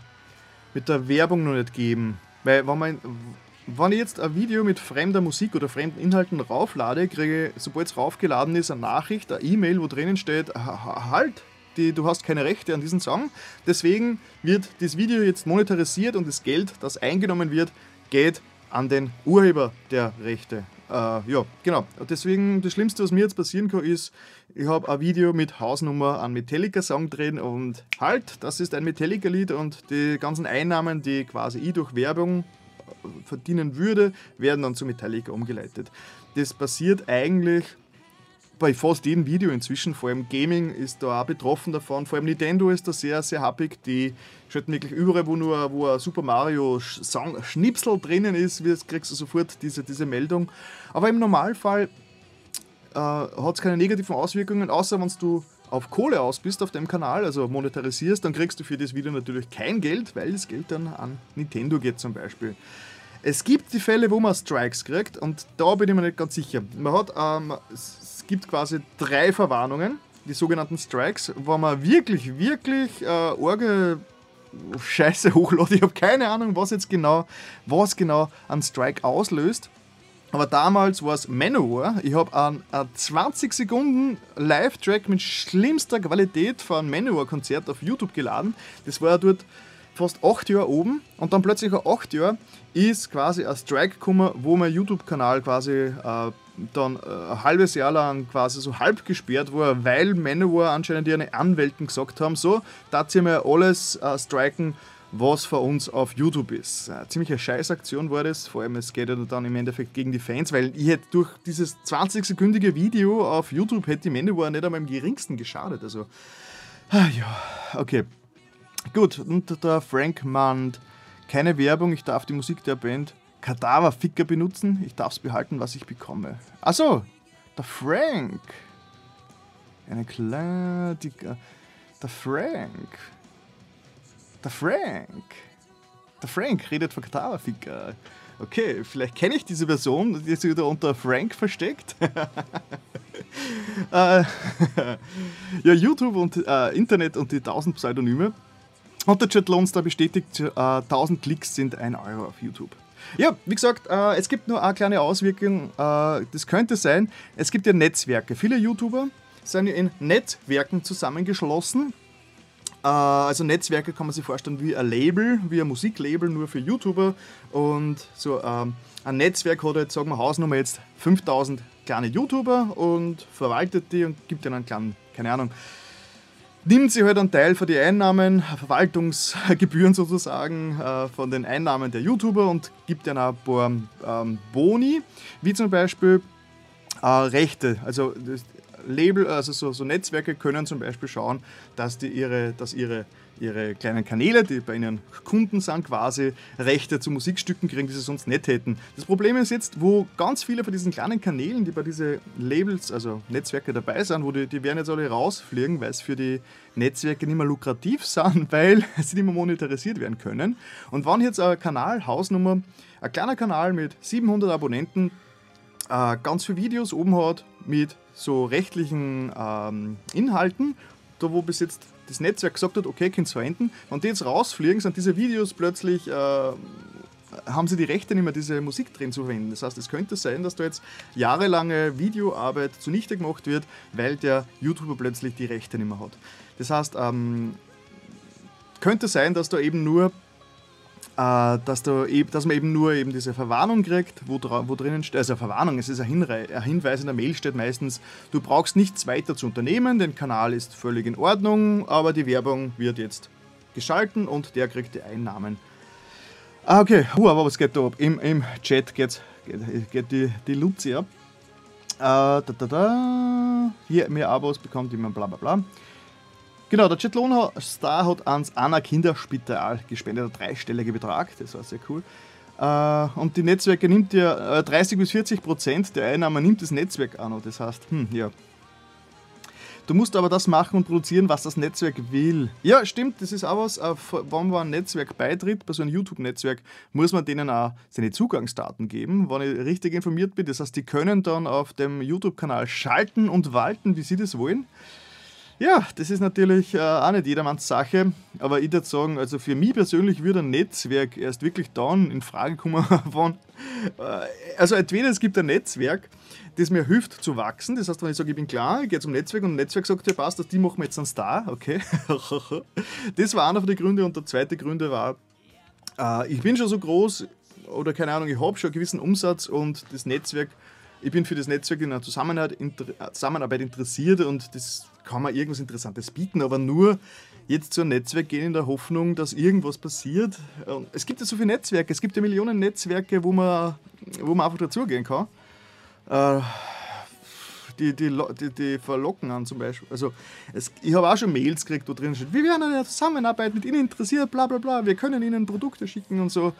mit der Werbung noch nicht gegeben. Weil, wenn man, wenn ich jetzt ein Video mit fremder Musik oder fremden Inhalten rauflade, kriege ich, sobald es raufgeladen ist, eine Nachricht, eine E-Mail, wo drinnen steht, halt, die, du hast keine Rechte an diesem Song. Deswegen wird das Video jetzt monetarisiert und das Geld, das eingenommen wird, geht an den Urheber der Rechte. Äh, ja, genau. Deswegen, das Schlimmste, was mir jetzt passieren kann, ist, ich habe ein Video mit Hausnummer an Metallica-Song drin und halt, das ist ein Metallica-Lied und die ganzen Einnahmen, die quasi ich durch Werbung verdienen würde, werden dann zu Metallica umgeleitet. Das passiert eigentlich bei fast jedem Video inzwischen, vor allem Gaming ist da auch betroffen davon, vor allem Nintendo ist da sehr, sehr happig, die schalten wirklich überall, wo nur wo ein Super Mario Song Schnipsel drinnen ist, kriegst du sofort diese, diese Meldung. Aber im Normalfall äh, hat es keine negativen Auswirkungen, außer wenn du auf Kohle aus bist auf dem Kanal, also monetarisierst, dann kriegst du für das Video natürlich kein Geld, weil das Geld dann an Nintendo geht zum Beispiel. Es gibt die Fälle, wo man Strikes kriegt und da bin ich mir nicht ganz sicher. Man hat, ähm, es gibt quasi drei Verwarnungen, die sogenannten Strikes, wo man wirklich, wirklich äh, Orge Scheiße hochladet. Ich habe keine Ahnung, was jetzt genau, was genau einen Strike auslöst. Aber damals war es Manowar. Ich habe einen, einen 20 Sekunden Live-Track mit schlimmster Qualität von einem Manowar-Konzert auf YouTube geladen. Das war dort fast 8 Jahre oben und dann plötzlich nach 8 Jahren ist quasi ein Strike gekommen, wo mein YouTube-Kanal quasi äh, dann äh, ein halbes Jahr lang quasi so halb gesperrt war, weil Manowar anscheinend ihre Anwälten gesagt haben, so, da ziehen wir alles äh, striken, was für uns auf YouTube ist. Eine ziemliche Scheißaktion war das, vor allem es geht ja dann im Endeffekt gegen die Fans, weil ich hätte durch dieses 20-sekündige Video auf YouTube hätte die Manowar nicht einmal im geringsten geschadet. Also, ah, ja, okay. Gut, und der Frank meint, keine Werbung, ich darf die Musik der Band Kadaverficker benutzen, ich darf es behalten, was ich bekomme. Achso, der Frank. Eine kleine. Die, der Frank. Der Frank. Der Frank redet von Kadaverficker. Okay, vielleicht kenne ich diese Person, die sich da unter Frank versteckt. äh, ja, YouTube und äh, Internet und die 1000 Pseudonyme. Und der Chat Lones da bestätigt, äh, 1000 Klicks sind 1 Euro auf YouTube. Ja, wie gesagt, äh, es gibt nur eine kleine Auswirkung. Äh, das könnte sein, es gibt ja Netzwerke. Viele YouTuber sind ja in Netzwerken zusammengeschlossen. Äh, also Netzwerke kann man sich vorstellen wie ein Label, wie ein Musiklabel nur für YouTuber. Und so ähm, ein Netzwerk hat jetzt, sagen wir, Hausnummer jetzt 5000 kleine YouTuber und verwaltet die und gibt ihnen einen kleinen, keine Ahnung, nimmt sie halt einen Teil von den Einnahmen, Verwaltungsgebühren sozusagen, äh, von den Einnahmen der YouTuber und gibt ihnen ein paar ähm, Boni, wie zum Beispiel äh, Rechte. Also Label, also so, so, Netzwerke können zum Beispiel schauen, dass die ihre, dass ihre, ihre kleinen Kanäle, die bei ihren Kunden sind, quasi Rechte zu Musikstücken kriegen, die sie sonst nicht hätten. Das Problem ist jetzt, wo ganz viele von diesen kleinen Kanälen, die bei diesen Labels, also Netzwerke dabei sind, wo die, die werden jetzt alle rausfliegen, weil es für die Netzwerke nicht mehr lukrativ sind, weil sie nicht mehr monetarisiert werden können. Und wenn jetzt ein Kanal, Hausnummer, ein kleiner Kanal mit 700 Abonnenten, äh, ganz viele Videos oben hat mit so rechtlichen ähm, Inhalten, da wo bis jetzt das Netzwerk gesagt hat, okay, könnt ihr verwenden. Wenn die jetzt rausfliegen, sind diese Videos plötzlich, äh, haben sie die Rechte nicht mehr, diese Musik drin zu verwenden. Das heißt, es könnte sein, dass da jetzt jahrelange Videoarbeit zunichte gemacht wird, weil der YouTuber plötzlich die Rechte nicht mehr hat. Das heißt, ähm, könnte sein, dass da eben nur dass, da eben, dass man eben nur eben diese Verwarnung kriegt, wo, wo drinnen steht, also Verwarnung, es ist ein, Hinre ein Hinweis in der Mail steht meistens, du brauchst nichts weiter zu unternehmen, der Kanal ist völlig in Ordnung, aber die Werbung wird jetzt geschalten und der kriegt die Einnahmen. Ah, okay, huh, aber was geht da ab? Im, im Chat geht's, geht, geht die, die Luzi ab. Äh, da, da, da. Hier mehr Abos bekommt jemand bla bla bla. Genau, der Chetlon Star hat ans Anna Kinderspital gespendet, ein dreistelliger Betrag, das war sehr cool. Äh, und die Netzwerke nimmt ja 30 bis 40 Prozent der Einnahmen nimmt das Netzwerk an. Das heißt, hm, ja. Du musst aber das machen und produzieren, was das Netzwerk will. Ja, stimmt, das ist auch was. Äh, wenn man ein Netzwerk beitritt, bei so einem YouTube-Netzwerk, muss man denen auch seine Zugangsdaten geben, wenn ich richtig informiert bin. Das heißt, die können dann auf dem YouTube-Kanal schalten und walten, wie sie das wollen. Ja, das ist natürlich äh, auch nicht jedermanns Sache, aber ich würde sagen, also für mich persönlich würde ein Netzwerk erst wirklich dann in Frage kommen, wenn, äh, also entweder es gibt ein Netzwerk, das mir hilft zu wachsen, das heißt, wenn ich sage, ich bin klar, ich gehe zum Netzwerk und ein Netzwerk sagt, ja passt, dass die machen wir jetzt einen Star, okay. das war einer von den Gründen und der zweite Gründe war, äh, ich bin schon so groß oder keine Ahnung, ich habe schon einen gewissen Umsatz und das Netzwerk ich bin für das Netzwerk in einer Zusammenarbeit interessiert und das kann man irgendwas Interessantes bieten, aber nur jetzt zu einem Netzwerk gehen in der Hoffnung, dass irgendwas passiert. Es gibt ja so viele Netzwerke, es gibt ja Millionen Netzwerke, wo man, wo man einfach dazugehen kann. Äh, die, die, die, die, verlocken an zum Beispiel. Also es, ich habe auch schon Mails gekriegt, wo drin steht, wir werden eine Zusammenarbeit mit Ihnen interessiert, bla bla bla, wir können Ihnen Produkte schicken und so.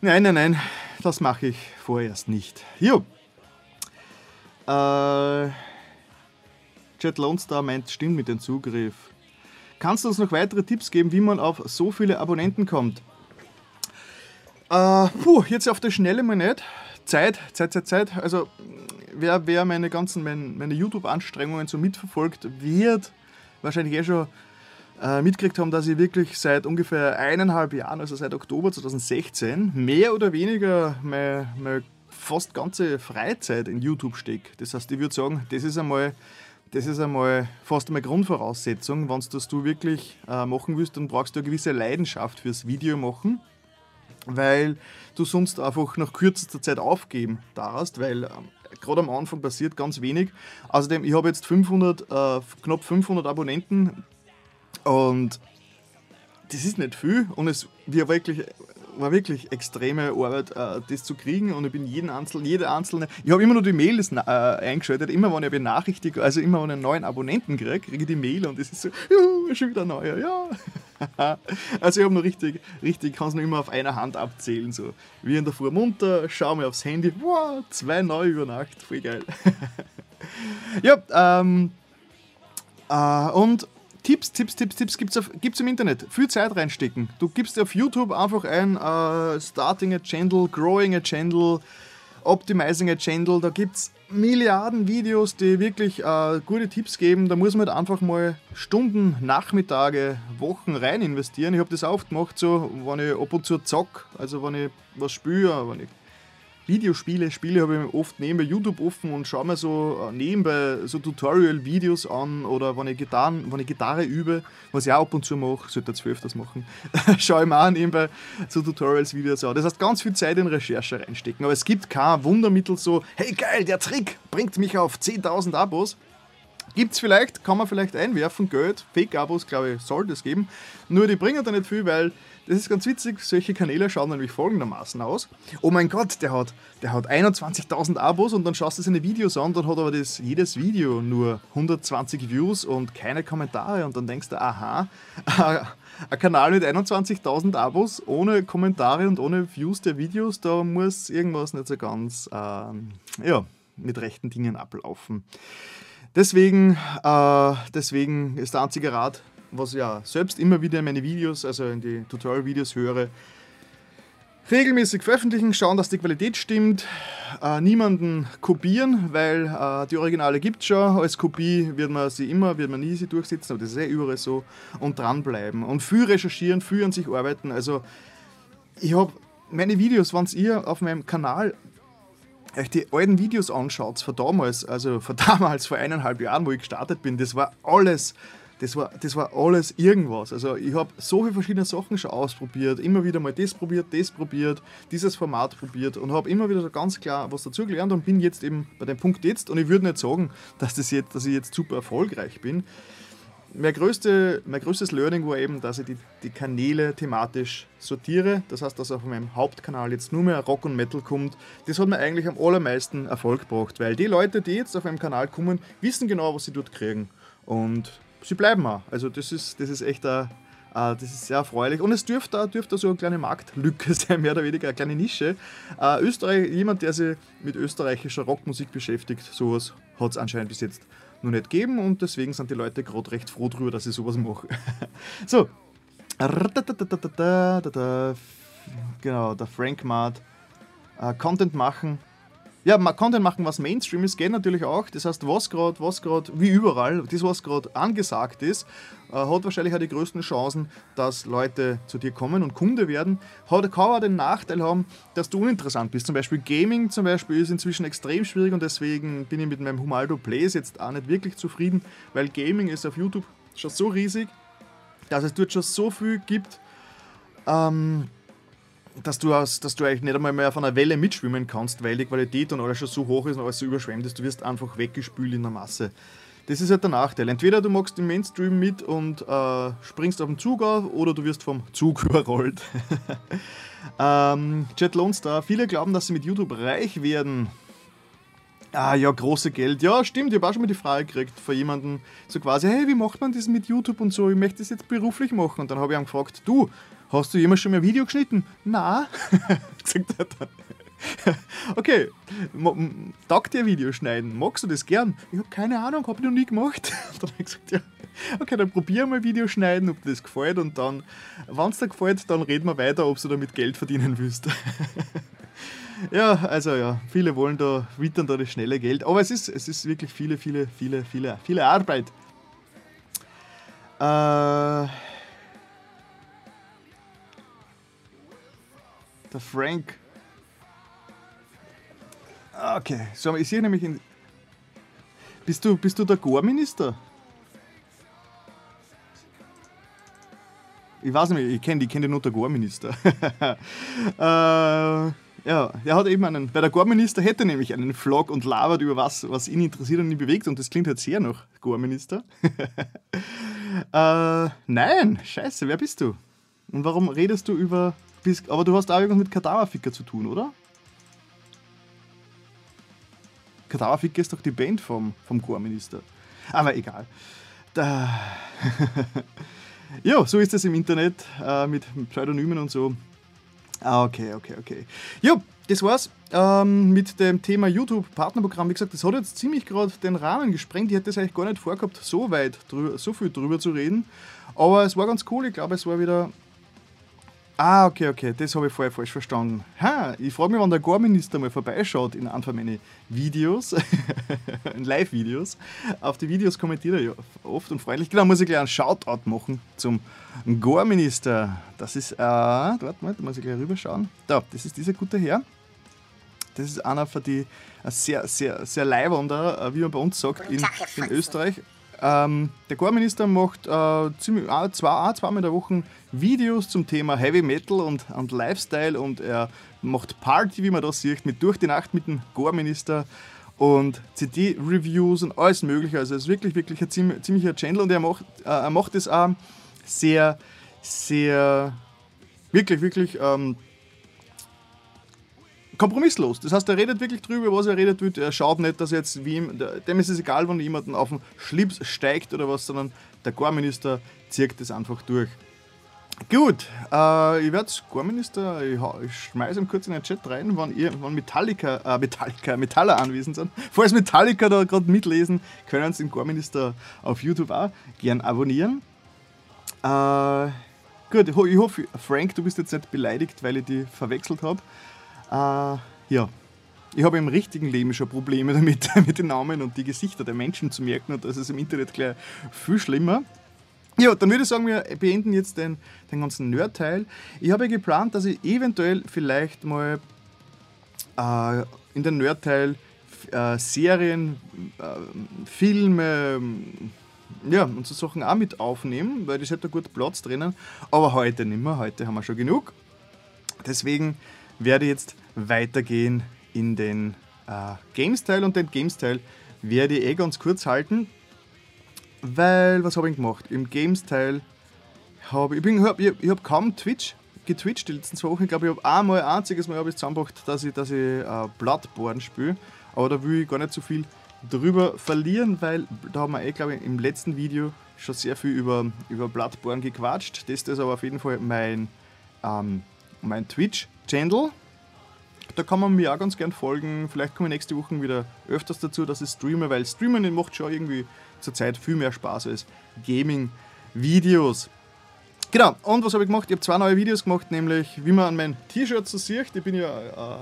Nein, nein, nein, das mache ich vorerst nicht. Jo. Äh, Jet Lone meint, stimmt mit dem Zugriff. Kannst du uns noch weitere Tipps geben, wie man auf so viele Abonnenten kommt? Äh, puh, jetzt auf der Schnelle mal nicht. Zeit, Zeit, Zeit, Zeit. Also, wer, wer meine ganzen, meine, meine YouTube-Anstrengungen so mitverfolgt, wird wahrscheinlich eh schon äh, mitgekriegt haben, dass ich wirklich seit ungefähr eineinhalb Jahren, also seit Oktober 2016, mehr oder weniger meine, meine fast ganze Freizeit in YouTube stecke. Das heißt, ich würde sagen, das ist einmal das ist einmal fast eine Grundvoraussetzung. Wenn das du wirklich äh, machen willst, dann brauchst du eine gewisse Leidenschaft fürs Video machen, weil du sonst einfach nach kürzester Zeit aufgeben darfst, weil äh, gerade am Anfang passiert ganz wenig. Außerdem, ich habe jetzt 500, äh, knapp 500 Abonnenten und das ist nicht viel und es wir wirklich war wirklich extreme Arbeit, äh, das zu kriegen und ich bin jeden einzelnen, jede einzelne, ich habe immer nur die Mails äh, eingeschaltet, immer wenn ich benachrichtigt, also immer wenn ich einen neuen Abonnenten kriege, kriege ich die Mail und das ist so, ja, schon wieder neuer, ja. also ich habe noch richtig, richtig, kann es noch immer auf einer Hand abzählen, so wie in der Früh munter, schau mir aufs Handy, wow, zwei neue über Nacht, voll geil. ja, ähm, äh, und Tipps, Tipps, Tipps, Tipps gibt es gibt's im Internet. Viel Zeit reinstecken. Du gibst auf YouTube einfach ein uh, Starting a Channel, Growing a Channel, Optimizing a Channel. Da gibt es Milliarden Videos, die wirklich uh, gute Tipps geben. Da muss man halt einfach mal Stunden, Nachmittage, Wochen rein investieren. Ich habe das oft gemacht, so, wenn ich ab und zu zock, also wenn ich was spüre, wenn ich Videospiele spiele, habe ich oft nebenbei YouTube offen und schaue mir so äh, nebenbei so Tutorial-Videos an oder wenn ich, Gitarren, wenn ich Gitarre übe, was ich auch ab und zu mache, sollte jetzt öfters machen, schaue ich mir auch nebenbei so Tutorials-Videos an. Das heißt, ganz viel Zeit in Recherche reinstecken. Aber es gibt kein Wundermittel so, hey geil, der Trick bringt mich auf 10.000 Abos. Gibt es vielleicht, kann man vielleicht einwerfen, Geld, Fake-Abos, glaube ich, sollte es geben. Nur die bringen da nicht viel, weil das ist ganz witzig, solche Kanäle schauen nämlich folgendermaßen aus. Oh mein Gott, der hat, der hat 21.000 Abos und dann schaust du seine Videos an, dann hat aber das, jedes Video nur 120 Views und keine Kommentare und dann denkst du, aha, ein Kanal mit 21.000 Abos ohne Kommentare und ohne Views der Videos, da muss irgendwas nicht so ganz ähm, ja, mit rechten Dingen ablaufen. Deswegen, äh, deswegen ist der einzige Rat, was ja selbst immer wieder in meine Videos, also in die Tutorial-Videos höre, regelmäßig veröffentlichen, schauen, dass die Qualität stimmt, äh, niemanden kopieren, weil äh, die Originale gibt es schon. Als Kopie wird man sie immer, wird man nie sie durchsetzen, aber das ist eh überall so. Und dranbleiben. Und viel recherchieren, viel an sich arbeiten. Also ich habe meine Videos, wenn ihr auf meinem Kanal euch die alten Videos anschaut, von damals, also von damals, vor eineinhalb Jahren, wo ich gestartet bin, das war alles, das war, das war alles irgendwas. Also ich habe so viele verschiedene Sachen schon ausprobiert, immer wieder mal das probiert, das probiert, dieses Format probiert und habe immer wieder so ganz klar was dazu gelernt und bin jetzt eben bei dem Punkt jetzt und ich würde nicht sagen, dass, das jetzt, dass ich jetzt super erfolgreich bin mein, größte, mein größtes Learning war eben, dass ich die, die Kanäle thematisch sortiere. Das heißt, dass auf meinem Hauptkanal jetzt nur mehr Rock und Metal kommt. Das hat mir eigentlich am allermeisten Erfolg gebracht, weil die Leute, die jetzt auf meinem Kanal kommen, wissen genau, was sie dort kriegen. Und sie bleiben auch. Also das ist, das ist echt ein, das ist sehr erfreulich und es dürfte da dürfte so eine kleine Marktlücke sein, mehr oder weniger eine kleine Nische. Österreich, jemand, der sich mit österreichischer Rockmusik beschäftigt, sowas hat es anscheinend bis jetzt noch nicht geben und deswegen sind die Leute gerade recht froh drüber, dass ich sowas mache. so. Genau, der Frank Mart. Äh, Content machen. Ja, Content machen, was Mainstream ist, geht natürlich auch. Das heißt, was gerade, was gerade, wie überall, das, was gerade angesagt ist, äh, hat wahrscheinlich auch die größten Chancen, dass Leute zu dir kommen und Kunde werden. Hat, kann aber den Nachteil haben, dass du uninteressant bist. Zum Beispiel Gaming zum Beispiel ist inzwischen extrem schwierig und deswegen bin ich mit meinem Humaldo Plays jetzt auch nicht wirklich zufrieden, weil Gaming ist auf YouTube schon so riesig, dass es dort schon so viel gibt. Ähm, dass du, aus, dass du eigentlich nicht einmal mehr auf einer Welle mitschwimmen kannst, weil die Qualität und alles schon so hoch ist und alles so überschwemmt ist, du wirst einfach weggespült in der Masse. Das ist halt der Nachteil. Entweder du magst den Mainstream mit und äh, springst auf den Zug auf oder du wirst vom Zug überrollt. ähm, Jet Lone Star, viele glauben, dass sie mit YouTube reich werden. Ah ja, große Geld. Ja, stimmt. Ich habe auch schon mal die Frage gekriegt von jemandem, so quasi, hey, wie macht man das mit YouTube und so? Ich möchte das jetzt beruflich machen. Und dann habe ich ihn gefragt, du, Hast du jemals schon mal ein Video geschnitten? Na. okay, taugt dir Video schneiden? Magst du das gern? Ich habe keine Ahnung, habe ich noch nie gemacht. dann habe ich gesagt, ja, okay, dann probier mal Video schneiden, ob dir das gefällt und dann, wenn es dir gefällt, dann reden wir weiter, ob du damit Geld verdienen willst. ja, also ja, viele wollen da, wittern da das schnelle Geld, aber es ist, es ist wirklich viele, viele, viele, viele, viele Arbeit. Äh, Der Frank. Okay, so, ich sehe nämlich in. Bist du, bist du der Gore-Minister? Ich weiß nicht, ich kenne kenn nur der Gore-Minister. äh, ja, er hat eben einen, weil der Gore-Minister hätte nämlich einen Vlog und labert über was, was ihn interessiert und ihn bewegt und das klingt halt sehr nach Gore-Minister. äh, nein, scheiße, wer bist du? Und warum redest du über bist, aber du hast auch irgendwas mit Kadaverficker zu tun, oder? Kadaverficker ist doch die Band vom, vom Chorminister. Aber egal. Da ja, so ist es im Internet äh, mit Pseudonymen und so. Ah, okay, okay, okay. Ja, das war's ähm, mit dem Thema YouTube-Partnerprogramm. Wie gesagt, das hat jetzt ziemlich gerade den Rahmen gesprengt. Ich hätte es eigentlich gar nicht vorgehabt, so weit, so viel drüber zu reden. Aber es war ganz cool. Ich glaube, es war wieder Ah, okay, okay, das habe ich vorher falsch verstanden. Ha, ich frage mich, wann der Gore-Minister mal vorbeischaut in von meinen Videos, in Live-Videos. Auf die Videos kommentiert er ja oft und freundlich. Genau, muss ich gleich einen Shoutout machen zum Gore-Minister. Das ist, äh, warte mal, da muss ich gleich rüberschauen. Da, das ist dieser gute Herr. Das ist einer von die sehr, sehr, sehr leibender, äh, wie man bei uns sagt, in, in Österreich. Ähm, der Chorminister macht äh, ziemlich, äh, zwei, zweimal in der Woche Videos zum Thema Heavy Metal und, und Lifestyle und er macht Party, wie man das sieht, mit durch die Nacht mit dem Chorminister. und CD-Reviews und alles Mögliche. Also es ist wirklich, wirklich ein ziemlicher Channel und er macht, äh, er macht das auch sehr, sehr, wirklich, wirklich ähm, kompromisslos. Das heißt, er redet wirklich drüber, was er redet wird. Er schaut nicht, dass jetzt wie ihm, dem ist es egal, wenn jemanden auf den Schlips steigt oder was, sondern der Gar-Minister zieht das einfach durch. Gut, äh, ich werde Score-Minister, ich, ich schmeiße ihm kurz in den Chat rein, wann, ihr, wann Metallica, äh, Metallica, Metaller anwesend sind. Falls Metallica da gerade mitlesen, können Sie den Score-Minister auf YouTube auch gern abonnieren. Äh, gut, ich hoffe, Frank, du bist jetzt nicht beleidigt, weil ich die verwechselt habe. Äh, ja, ich habe im richtigen Leben schon Probleme damit, mit den Namen und die Gesichter der Menschen zu merken und das ist im Internet gleich viel schlimmer. Ja, dann würde ich sagen, wir beenden jetzt den, den ganzen Nerd-Teil. Ich habe geplant, dass ich eventuell vielleicht mal äh, in den Nerd-Teil äh, Serien, äh, Filme, ja, und so Sachen auch mit aufnehme, weil das da gut Platz drinnen. Aber heute nicht mehr, heute haben wir schon genug. Deswegen werde ich jetzt weitergehen in den äh, Games-Teil und den Games-Teil werde ich eh ganz kurz halten. Weil, was habe ich gemacht? Im Games-Teil habe ich, ich, hab, ich, ich hab kaum Twitch getwitcht die letzten zwei Wochen. Ich glaube, ich habe einmal, ein einziges Mal habe ich zusammengebracht, dass ich, dass ich äh, Bloodborne spiele. Aber da will ich gar nicht so viel drüber verlieren, weil da haben wir eh, glaube ich, im letzten Video schon sehr viel über, über Bloodborne gequatscht. Das ist aber auf jeden Fall mein, ähm, mein Twitch-Channel. Da kann man mir auch ganz gern folgen. Vielleicht komme ich nächste Woche wieder öfters dazu, dass ich streame, weil Streamen macht schon irgendwie zurzeit viel mehr Spaß als Gaming-Videos. Genau, und was habe ich gemacht? Ich habe zwei neue Videos gemacht, nämlich wie man an meinem T-Shirt so sieht. Ich bin ja äh,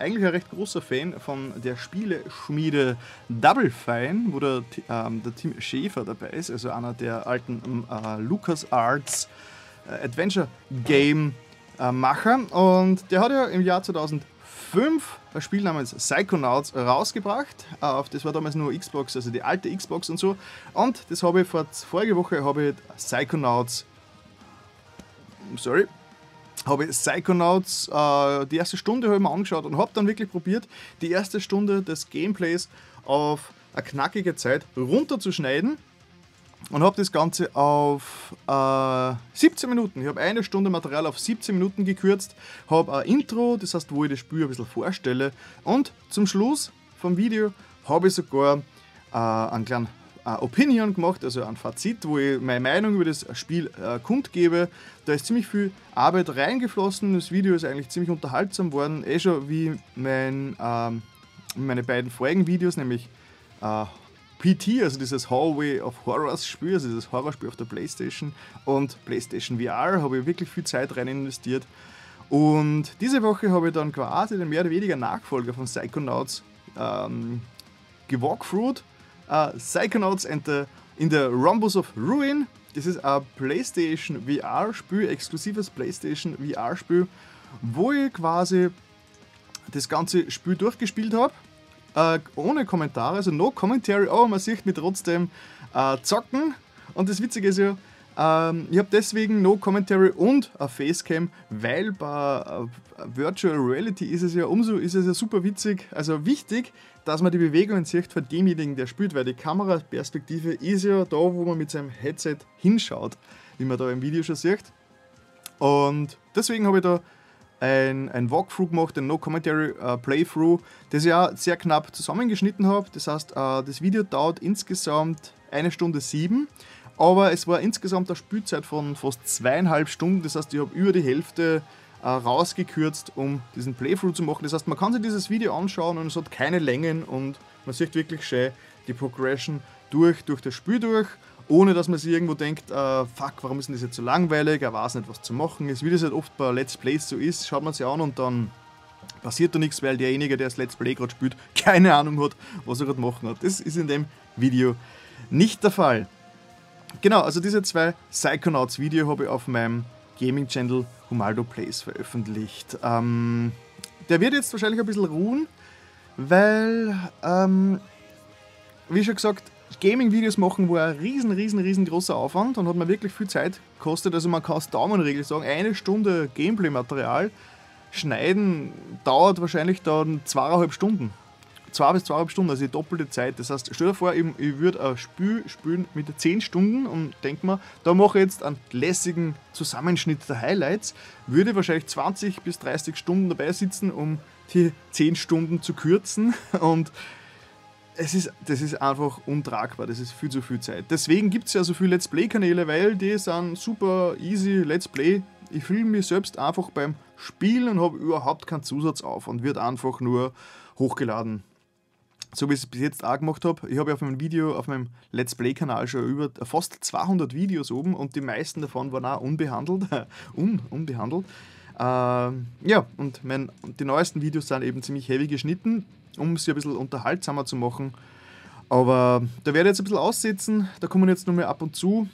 eigentlich ein recht großer Fan von der Spieleschmiede Double Fine, wo der, ähm, der Tim Schäfer dabei ist, also einer der alten ähm, äh, LucasArts äh, Adventure Game äh, Macher. Und der hat ja im Jahr 2000 5 ein Spiel namens Psychonauts rausgebracht. Äh, das war damals nur Xbox, also die alte Xbox und so. Und das habe ich vor, vorige Woche habe ich Psychonauts. Sorry. Habe ich Psychonauts äh, die erste Stunde ich mir angeschaut und habe dann wirklich probiert, die erste Stunde des Gameplays auf eine knackige Zeit runterzuschneiden und habe das Ganze auf äh, 17 Minuten. Ich habe eine Stunde Material auf 17 Minuten gekürzt, habe ein Intro, das heißt, wo ich das Spiel ein bisschen vorstelle. Und zum Schluss vom Video habe ich sogar äh, einen kleinen äh, Opinion gemacht, also ein Fazit, wo ich meine Meinung über das Spiel äh, kundgebe. Da ist ziemlich viel Arbeit reingeflossen. Das Video ist eigentlich ziemlich unterhaltsam worden, eh schon wie mein, ähm, meine beiden vorigen Videos, nämlich äh, PT, also dieses Hallway of Horrors Spiel, also dieses Horrorspiel auf der Playstation und Playstation VR, habe ich wirklich viel Zeit rein investiert. Und diese Woche habe ich dann quasi den mehr oder weniger Nachfolger von Psychonauts ähm, gewalkthroughed. Uh, Psychonauts and the, in the Rhombus of Ruin. Das ist ein PlayStation VR-Spiel, exklusives PlayStation VR-Spiel, wo ich quasi das ganze Spiel durchgespielt habe äh, ohne Kommentare, also no commentary, aber man sieht mich trotzdem äh, zocken. Und das Witzige ist ja, ähm, ich habe deswegen no commentary und a Facecam, weil bei äh, Virtual Reality ist es ja umso, ist es ja super witzig, also wichtig, dass man die Bewegungen sieht von demjenigen, der spielt, weil die Kameraperspektive ist ja da, wo man mit seinem Headset hinschaut, wie man da im Video schon sieht. Und deswegen habe ich da ein, ein Walkthrough gemacht, ein No-Commentary uh, Playthrough, das ich auch sehr knapp zusammengeschnitten habe. Das heißt, uh, das Video dauert insgesamt eine Stunde sieben, aber es war insgesamt eine Spielzeit von fast zweieinhalb Stunden. Das heißt, ich habe über die Hälfte uh, rausgekürzt, um diesen Playthrough zu machen. Das heißt, man kann sich dieses Video anschauen und es hat keine Längen und man sieht wirklich schön die Progression durch, durch das Spiel durch ohne dass man sich irgendwo denkt, äh, fuck, warum ist denn das jetzt so langweilig, er weiß nicht, was zu machen ist. Wie das halt oft bei Let's Plays so ist, schaut man sich an und dann passiert da nichts, weil derjenige, der das Let's Play gerade spielt, keine Ahnung hat, was er gerade machen hat. Das ist in dem Video nicht der Fall. Genau, also diese zwei Psychonauts-Video habe ich auf meinem Gaming-Channel Humaldo Plays veröffentlicht. Ähm, der wird jetzt wahrscheinlich ein bisschen ruhen, weil, ähm, wie schon gesagt, Gaming-Videos machen war ein riesen, riesen, riesengroßer Aufwand und hat mir wirklich viel Zeit gekostet. Also man kann es Daumenregel sagen, eine Stunde Gameplay-Material schneiden dauert wahrscheinlich dann zweieinhalb Stunden. zwei bis zweieinhalb Stunden, also die doppelte Zeit. Das heißt, stell dir vor, ich, ich würde ein Spiel spielen mit 10 Stunden und denk mir, da mache ich jetzt einen lässigen Zusammenschnitt der Highlights, würde wahrscheinlich 20 bis 30 Stunden dabei sitzen, um die 10 Stunden zu kürzen und es ist, das ist einfach untragbar, das ist viel zu viel Zeit. Deswegen gibt es ja so viele Let's Play-Kanäle, weil die sind super easy Let's Play. Ich fühle mich selbst einfach beim Spielen und habe überhaupt keinen Zusatz auf und wird einfach nur hochgeladen. So wie ich es bis jetzt auch gemacht habe. Ich habe ja auf meinem Video, auf meinem Let's Play-Kanal schon über fast 200 Videos oben und die meisten davon waren auch unbehandelt. Un, unbehandelt. Ähm, ja, und mein, die neuesten Videos sind eben ziemlich heavy geschnitten um sie ein bisschen unterhaltsamer zu machen. Aber da werde ich jetzt ein bisschen aussitzen, da kommen jetzt nur mehr ab und zu.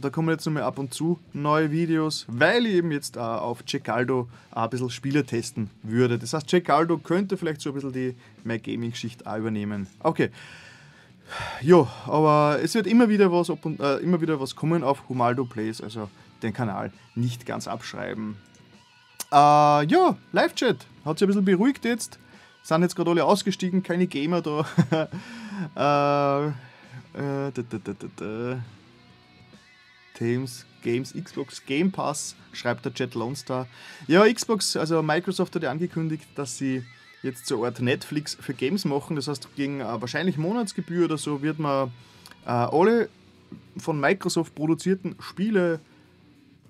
Da kommen jetzt nur mehr ab und zu neue Videos, weil ich eben jetzt äh, auf Cecaldo ein bisschen Spiele testen würde. Das heißt, Cecaldo könnte vielleicht so ein bisschen die My Gaming-Geschichte übernehmen. Okay. Jo, aber es wird immer wieder was, und, äh, immer wieder was kommen auf Humaldo Plays, also den Kanal nicht ganz abschreiben. Äh, ja, Live-Chat hat sich ein bisschen beruhigt jetzt sind jetzt gerade alle ausgestiegen, keine Gamer da. äh, äh, da, da, da, Teams, Games, Xbox Game Pass, schreibt der Jet Lone Star. Ja, Xbox, also Microsoft hat ja angekündigt, dass sie jetzt eine Art Netflix für Games machen. Das heißt, gegen äh, wahrscheinlich Monatsgebühr oder so wird man äh, alle von Microsoft produzierten Spiele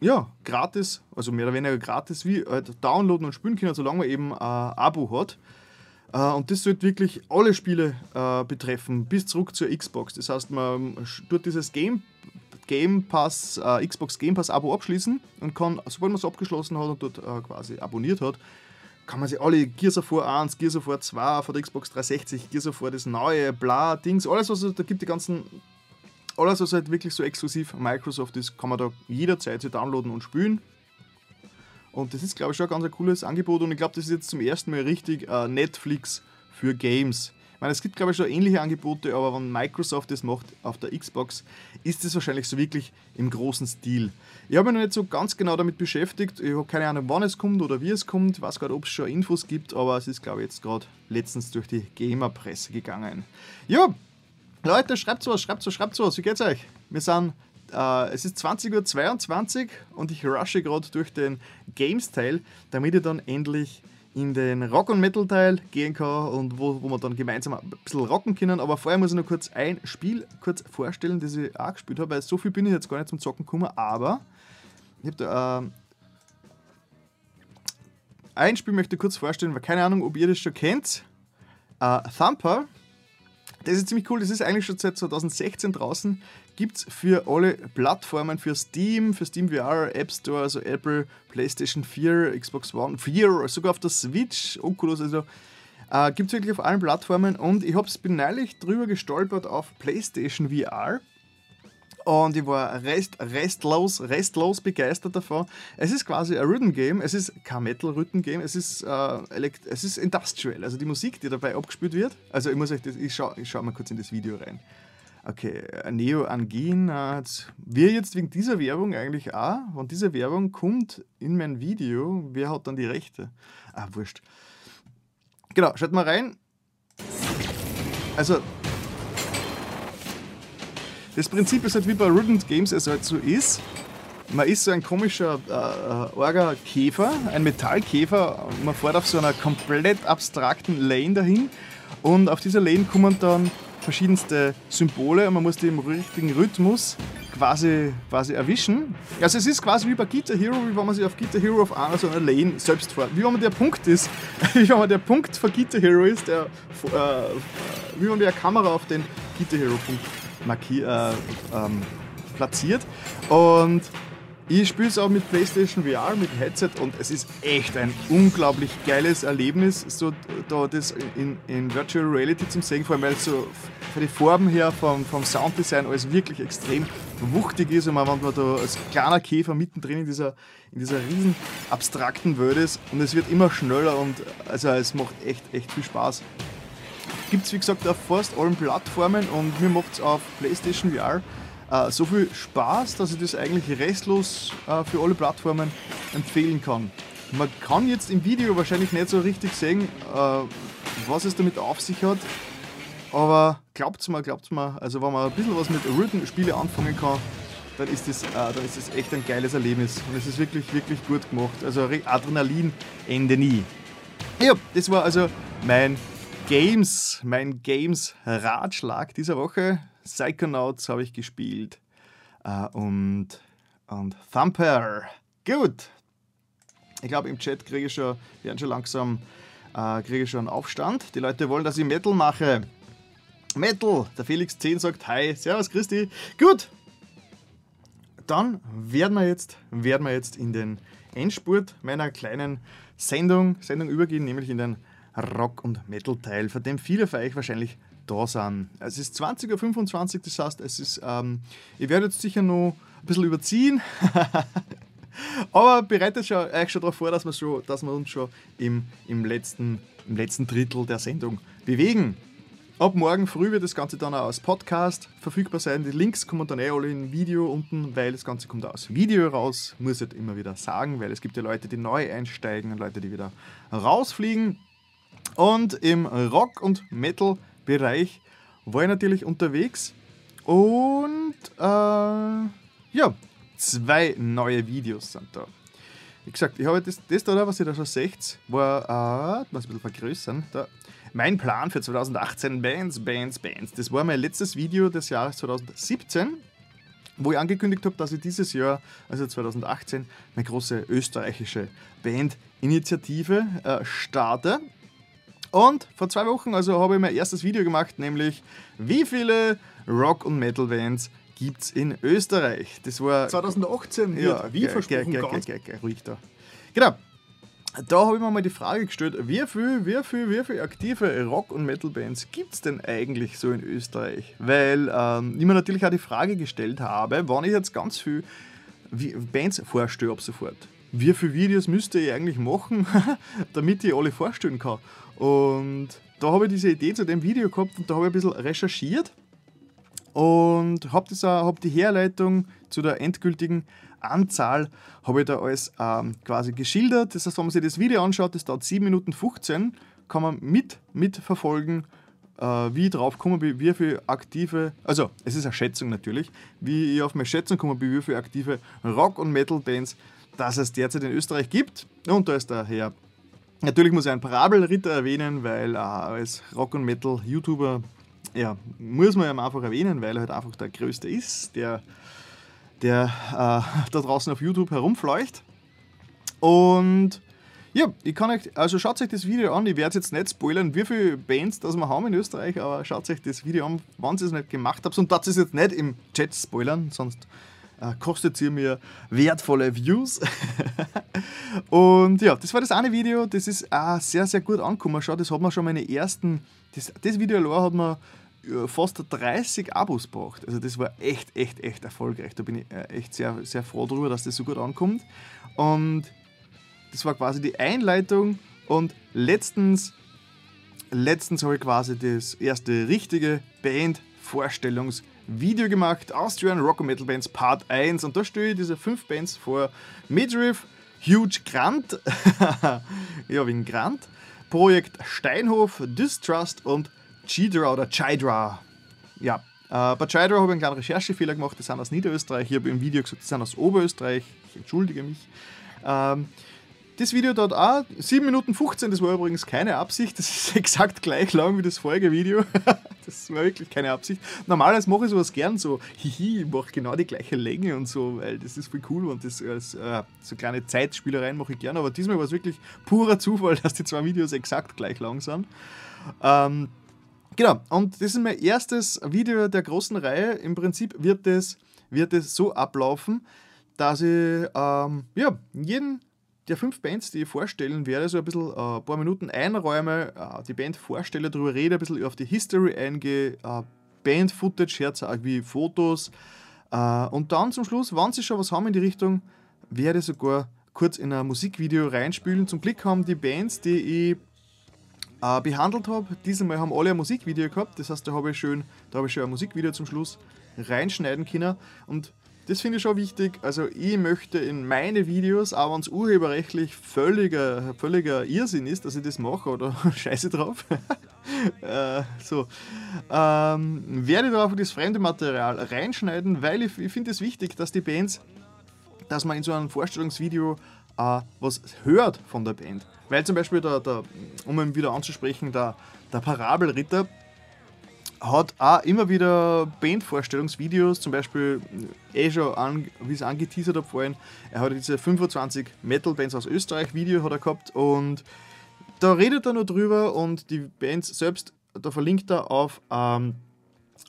ja, gratis, also mehr oder weniger gratis, wie äh, downloaden und spielen können, solange man eben ein Abo hat. Äh, und das sollte wirklich alle Spiele äh, betreffen, bis zurück zur Xbox. Das heißt, man tut dieses Game, Game Pass, äh, Xbox Game Pass Abo abschließen und kann, sobald man es abgeschlossen hat und dort quasi abonniert hat, kann man sich alle Gears of War 1, Gears of War 2 von der Xbox 360, Gears of War das neue, bla, Dings, alles was da gibt, die ganzen, alles was halt wirklich so exklusiv Microsoft ist, kann man da jederzeit downloaden und spielen. Und das ist, glaube ich, schon ein ganz cooles Angebot und ich glaube, das ist jetzt zum ersten Mal richtig äh, Netflix für Games. Ich meine, es gibt, glaube ich, schon ähnliche Angebote, aber wenn Microsoft das macht auf der Xbox, ist es wahrscheinlich so wirklich im großen Stil. Ich habe mich noch nicht so ganz genau damit beschäftigt. Ich habe keine Ahnung, wann es kommt oder wie es kommt. Ich weiß gerade, ob es schon Infos gibt, aber es ist, glaube ich, jetzt gerade letztens durch die Gamer-Presse gegangen. Ja, Leute, schreibt was, schreibt was, schreibt was. Wie geht's euch? Wir sind äh, es ist 20.22 Uhr und ich rushe gerade durch den Games-Teil, damit ich dann endlich in den Rock- und Metal-Teil gehen kann und wo, wo wir dann gemeinsam ein bisschen rocken können. Aber vorher muss ich noch kurz ein Spiel kurz vorstellen, das ich auch gespielt habe, weil so viel bin ich jetzt gar nicht zum Zocken gekommen, aber ich habe da äh, ein Spiel möchte ich kurz vorstellen, weil keine Ahnung, ob ihr das schon kennt. Uh, Thumper das ist ziemlich cool, das ist eigentlich schon seit 2016 draußen. Gibt es für alle Plattformen, für Steam, für Steam VR, App Store, also Apple, PlayStation 4, Xbox One, 4, sogar auf der Switch, Oculus, also äh, gibt es wirklich auf allen Plattformen und ich habe es neulich drüber gestolpert auf PlayStation VR und ich war rest, restlos, restlos begeistert davon. Es ist quasi ein Rhythm Game, es ist kein Metal Rhythm Game, es ist, äh, es ist Industrial, also die Musik, die dabei abgespielt wird. Also ich muss euch das, ich schaue ich schau mal kurz in das Video rein. Okay, Neo Angin hat wir jetzt wegen dieser Werbung eigentlich auch, wenn diese Werbung kommt in mein Video, wer hat dann die Rechte? Ah, wurscht. Genau, schaut mal rein. Also das Prinzip ist halt wie bei Rhythm Games es halt so ist. Man ist so ein komischer äh, äh, Orga-Käfer, ein Metallkäfer. Man fährt auf so einer komplett abstrakten Lane dahin und auf dieser Lane kommen dann verschiedenste Symbole und man muss die im richtigen Rhythmus quasi, quasi erwischen. Also es ist quasi wie bei Guitar Hero, wie wenn man sich auf Guitar Hero auf einer so einer Lane selbst fährt. Wie wenn man der Punkt ist, wie wenn man der Punkt von Guitar Hero ist, der, äh, wie wenn man der Kamera auf den Guitar Hero Punkt markier, äh, ähm, platziert. Und ich spiele es auch mit PlayStation VR, mit Headset und es ist echt ein unglaublich geiles Erlebnis, so da das in, in Virtual Reality zu sehen, vor allem weil es so von den Farben her, vom, vom Sounddesign alles wirklich extrem wuchtig ist und man, wenn man da als kleiner Käfer mittendrin in dieser, in dieser riesen abstrakten Welt ist und es wird immer schneller und also es macht echt, echt viel Spaß. Gibt es wie gesagt auf fast allen Plattformen und mir macht es auf PlayStation VR äh, so viel Spaß, dass ich das eigentlich restlos äh, für alle Plattformen empfehlen kann. Man kann jetzt im Video wahrscheinlich nicht so richtig sehen, äh, was es damit auf sich hat. Aber glaubt's mir, glaubt's mir, also wenn man ein bisschen was mit Rhythm-Spiele anfangen kann, dann ist, das, äh, dann ist das echt ein geiles Erlebnis. Und es ist wirklich, wirklich gut gemacht. Also Adrenalin, Ende nie. Ja, das war also mein Games, mein Games-Ratschlag dieser Woche. Psychonauts habe ich gespielt. Äh, und, und Thumper. Gut. Ich glaube, im Chat kriege ich schon, werden schon langsam äh, kriege ich schon Aufstand. Die Leute wollen, dass ich Metal mache. Metal! Der Felix 10 sagt Hi, Servus Christi. Gut, dann werden wir jetzt, werden wir jetzt in den Endspurt meiner kleinen Sendung, Sendung übergehen, nämlich in den Rock- und Metal-Teil, von dem viele von euch wahrscheinlich da sind. Es ist 20.25 Uhr, das heißt, es ist, ähm, ich werde jetzt sicher noch ein bisschen überziehen. Aber bereitet euch schon darauf vor, dass wir, schon, dass wir uns schon im, im, letzten, im letzten Drittel der Sendung bewegen. Ab morgen früh wird das Ganze dann auch als Podcast verfügbar sein. Die Links kommen dann eh alle in Video unten, weil das Ganze kommt aus Video raus. Muss ich halt immer wieder sagen, weil es gibt ja Leute, die neu einsteigen und Leute, die wieder rausfliegen. Und im Rock- und Metal-Bereich war ich natürlich unterwegs. Und äh, ja, zwei neue Videos sind da. Wie gesagt, ich habe das, das da, was ihr da schon seht, war, äh, was ein bisschen vergrößern, da mein Plan für 2018, Bands, Bands, Bands. Das war mein letztes Video des Jahres 2017, wo ich angekündigt habe, dass ich dieses Jahr, also 2018, eine große österreichische Band-Initiative äh, starte. Und vor zwei Wochen also habe ich mein erstes Video gemacht, nämlich wie viele Rock- und Metal-Bands gibt es in Österreich. Das war
2018,
ja, wie versprochen, ruhig da. Genau, da habe ich mir mal die Frage gestellt, wie viel, wie viel, wie viel aktive Rock- und Metal-Bands gibt es denn eigentlich so in Österreich? Weil ähm, ich mir natürlich auch die Frage gestellt habe, wann ich jetzt ganz viel Bands vorstelle ab sofort. Wie viele Videos müsste ich eigentlich machen, damit ich alle vorstellen kann? Und da habe ich diese Idee zu dem Video gehabt und da habe ich ein bisschen recherchiert und habe hab die Herleitung zu der endgültigen Anzahl habe ich da alles ähm, quasi geschildert. Das heißt, wenn man sich das Video anschaut, das dauert 7 Minuten 15, kann man mit, mitverfolgen, äh, wie ich drauf komme, wie, wie viele aktive, also es ist eine Schätzung natürlich, wie ich auf meine Schätzung komme, wie viele aktive Rock- und Metal-Bands dass es derzeit in Österreich gibt. Und da ist der Herr Natürlich muss ich einen Parabelritter erwähnen, weil äh, als Rock- und Metal-YouTuber ja, muss man ihn einfach erwähnen, weil er halt einfach der Größte ist, der der äh, da draußen auf YouTube herumfleucht. Und ja, ich kann euch, also schaut euch das Video an. Ich werde jetzt nicht spoilern, wie viele Bands das wir haben in Österreich, aber schaut euch das Video an, wenn ihr es nicht gemacht habt. Und das ist jetzt nicht im Chat spoilern, sonst kostet ihr mir wertvolle Views. und ja, das war das eine Video, das ist auch sehr, sehr gut angekommen. Schau, das hat man schon meine ersten, das, das Video allein hat man fast 30 Abos braucht. Also das war echt, echt, echt erfolgreich. Da bin ich äh, echt sehr, sehr froh darüber, dass das so gut ankommt. Und das war quasi die Einleitung. Und letztens, letztens habe ich quasi das erste richtige Band-Vorstellungsvideo gemacht. Austrian Rock Metal Bands Part 1. Und da stelle ich diese fünf Bands vor. Midriff, Huge Grant, ja wegen Grant, Projekt Steinhof, Distrust und Chidra oder Chidra. Ja, äh, bei Chidra habe ich einen kleinen Recherchefehler gemacht, die sind aus Niederösterreich. Ich habe im Video gesagt, die sind aus Oberösterreich. Ich entschuldige mich. Ähm, das Video dort auch 7 Minuten 15, das war übrigens keine Absicht, das ist exakt gleich lang wie das vorige Video. das war wirklich keine Absicht. Normalerweise mache ich sowas gern so, hihi, ich mache genau die gleiche Länge und so, weil das ist voll cool und das als äh, so kleine Zeitspielereien mache ich gern, aber diesmal war es wirklich purer Zufall, dass die zwei Videos exakt gleich lang sind. Ähm, Genau, und das ist mein erstes Video der großen Reihe. Im Prinzip wird es, wird so ablaufen, dass ich ähm, ja, jeden der fünf Bands, die ich vorstellen werde, so ein bisschen äh, ein paar Minuten einräume, äh, die Band vorstelle, darüber rede, ein bisschen auf die History eingehe, äh, Band-Footage herzeige, wie Fotos. Äh, und dann zum Schluss, wenn sie schon was haben in die Richtung, werde ich sogar kurz in ein Musikvideo reinspielen. Zum Glück haben die Bands, die ich äh, behandelt habe. Diesmal haben alle ein Musikvideo gehabt, das heißt, da habe ich, schön, da hab ich schon ein Musikvideo zum Schluss reinschneiden können. Und das finde ich schon wichtig. Also ich möchte in meine Videos, auch wenn es urheberrechtlich völliger, völliger Irrsinn ist, dass ich das mache oder scheiße drauf, äh, so, ähm, werde ich einfach das fremde Material reinschneiden, weil ich, ich finde es wichtig, dass die Bands, dass man in so einem Vorstellungsvideo äh, was hört von der Band. Weil zum Beispiel, der, der, um ihn wieder anzusprechen, der, der Parabelritter, hat auch immer wieder Bandvorstellungsvideos, zum Beispiel eh schon, an, wie es angeteasert habe vorhin, er hat diese 25 Metal-Bands aus Österreich Video hat er gehabt und da redet er nur drüber und die Bands selbst, da verlinkt er auf, ähm,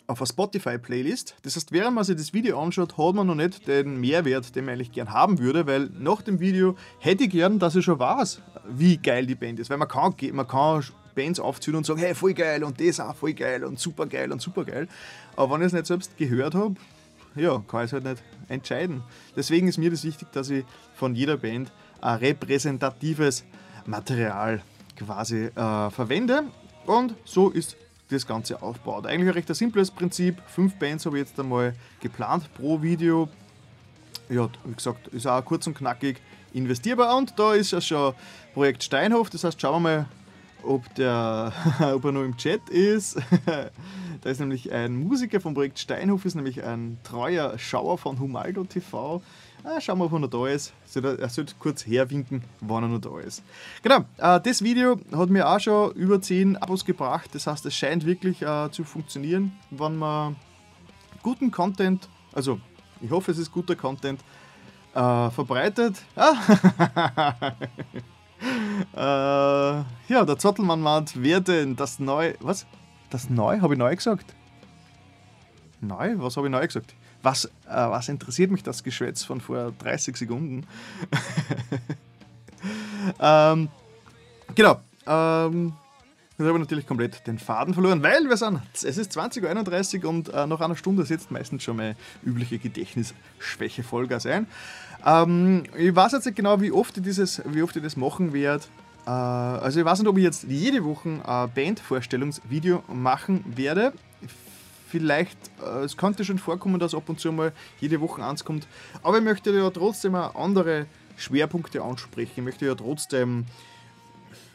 auf eine Spotify-Playlist. Das heißt, während man sich das Video anschaut, hat man noch nicht den Mehrwert, den man eigentlich gern haben würde, weil nach dem Video hätte ich gern, dass ich schon weiß, wie geil die Band ist. Weil man kann, man kann Bands aufzählen und sagen, hey, voll geil und das auch voll geil und super geil und super geil. Aber wenn ich es nicht selbst gehört habe, ja, kann ich es halt nicht entscheiden. Deswegen ist mir das wichtig, dass ich von jeder Band ein repräsentatives Material quasi äh, verwende. Und so ist das Ganze aufgebaut. Eigentlich ein recht simples Prinzip. Fünf Bands habe ich jetzt einmal geplant pro Video. Ja, wie gesagt, ist auch kurz und knackig investierbar. Und da ist ja schon Projekt Steinhof. Das heißt, schauen wir mal, ob, der, ob er noch im Chat ist. da ist nämlich ein Musiker vom Projekt Steinhof, ist nämlich ein treuer Schauer von Humaldo TV. Ah, schauen wir, ob er noch da ist. Er sollte kurz herwinken, wann er noch da ist. Genau, äh, das Video hat mir auch schon über 10 Abos gebracht. Das heißt, es scheint wirklich äh, zu funktionieren, wenn man guten Content, also ich hoffe, es ist guter Content, äh, verbreitet. Ah. äh, ja, der Zottelmann meint, wer denn das neu. Was? Das neu? Habe ich neu gesagt? Neu? Was habe ich neu gesagt? Was, äh, was interessiert mich das Geschwätz von vor 30 Sekunden? ähm, genau. Ähm, Jetzt habe ich natürlich komplett den Faden verloren, weil wir sind, es ist 20.31 Uhr und äh, nach einer Stunde setzt meistens schon meine übliche Gedächtnisschwäche Vollgas ein. Ähm, ich weiß jetzt nicht genau, wie oft ich, dieses, wie oft ich das machen werde. Äh, also ich weiß nicht, ob ich jetzt jede Woche ein Bandvorstellungsvideo machen werde. Vielleicht, äh, es könnte schon vorkommen, dass ab und zu mal jede Woche eins kommt. Aber ich möchte ja trotzdem andere Schwerpunkte ansprechen. Ich möchte ja trotzdem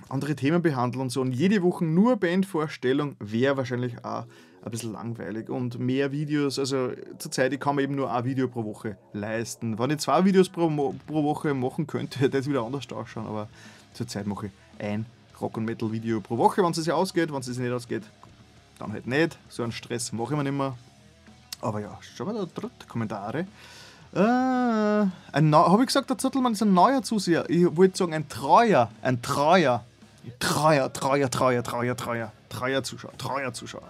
andere Themen behandeln und so. Und jede Woche nur Bandvorstellung wäre wahrscheinlich auch ein bisschen langweilig und mehr Videos, also zurzeit ich kann man eben nur ein Video pro Woche leisten. Wenn ich zwei Videos pro, pro Woche machen könnte, hätte es wieder anders ausschauen, aber zurzeit mache ich ein Rock- und Metal-Video pro Woche, wenn es sich ausgeht, wenn es sich nicht ausgeht, dann halt nicht. So einen Stress mache ich mir nicht mehr. Aber ja, schauen wir da dritte Kommentare. Äh, Habe ich gesagt, der Zottelmann ist ein neuer Zuseher? Ich wollte sagen, ein treuer, ein treuer, treuer, treuer, treuer, treuer, treuer, treuer Zuschauer, treuer Zuschauer.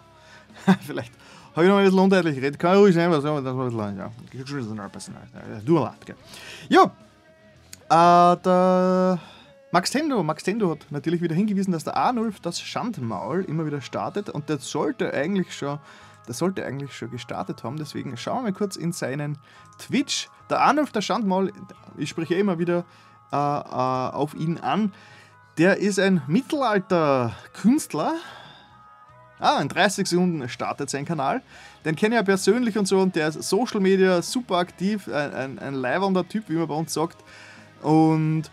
Vielleicht habe ich noch ein bisschen undeutlich geredet. Kann ruhig sein, was das war ein bisschen, ja. Du leid, gell. Ja, äh, der Max Tendo, Max Tendo hat natürlich wieder hingewiesen, dass der A0 das Schandmaul immer wieder startet und der sollte eigentlich schon, der sollte eigentlich schon gestartet haben. Deswegen schauen wir mal kurz in seinen Twitch. Der A0, der Schandmaul, ich spreche immer wieder äh, äh, auf ihn an. Der ist ein Mittelalter-Künstler, Ah, in 30 Sekunden startet sein Kanal. Den kenne ich ja persönlich und so und der ist Social Media super aktiv, ein, ein, ein leibernder Typ, wie man bei uns sagt. Und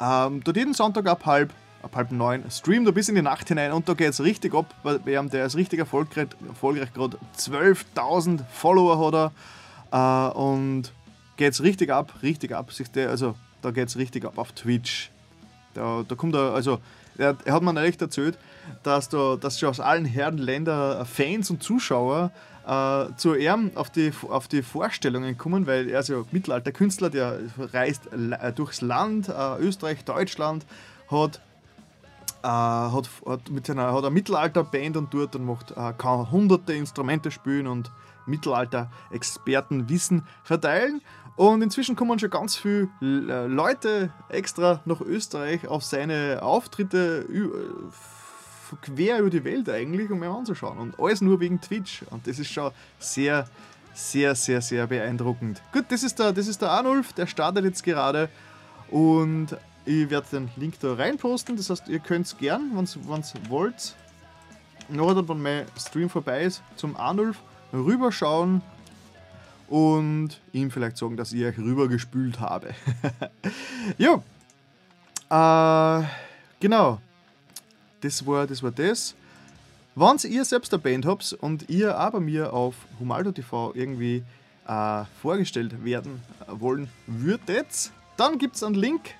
ähm, dort jeden Sonntag ab halb, ab halb neun streamt er bis in die Nacht hinein und da geht es richtig ab bei ihm. Der ist richtig erfolgreich, erfolgreich gerade 12.000 Follower hat er äh, und geht es richtig ab, richtig ab. Also da geht es richtig ab auf Twitch. Da, da kommt er, also er, er hat mir echt erzählt, dass, da, dass schon aus allen Herrenländern Fans und Zuschauer äh, zu ihm auf die, auf die Vorstellungen kommen, weil er ist ja Mittelalterkünstler, der reist äh, durchs Land, äh, Österreich, Deutschland, hat, äh, hat, hat, mit seiner, hat eine Mittelalterband und dort und macht, äh, kann hunderte Instrumente spielen und Mittelalter-Experten Wissen verteilen. Und inzwischen kommen schon ganz viele Leute extra nach Österreich auf seine Auftritte quer über die Welt eigentlich, um mir anzuschauen. Und alles nur wegen Twitch. Und das ist schon sehr, sehr, sehr, sehr beeindruckend. Gut, das ist der, das ist der Arnulf, der startet jetzt gerade. Und ich werde den Link da reinposten. Das heißt, ihr könnt es gern, wenn ihr wollt, nachdem wenn mein Stream vorbei ist, zum Arnulf rüberschauen und ihm vielleicht sagen, dass ich euch rübergespült habe. ja, äh, genau. Das war das. War das. Wenn ihr selbst eine Band habt und ihr bei mir auf Humaldo TV irgendwie äh, vorgestellt werden wollen würdet, dann gibt es einen Link,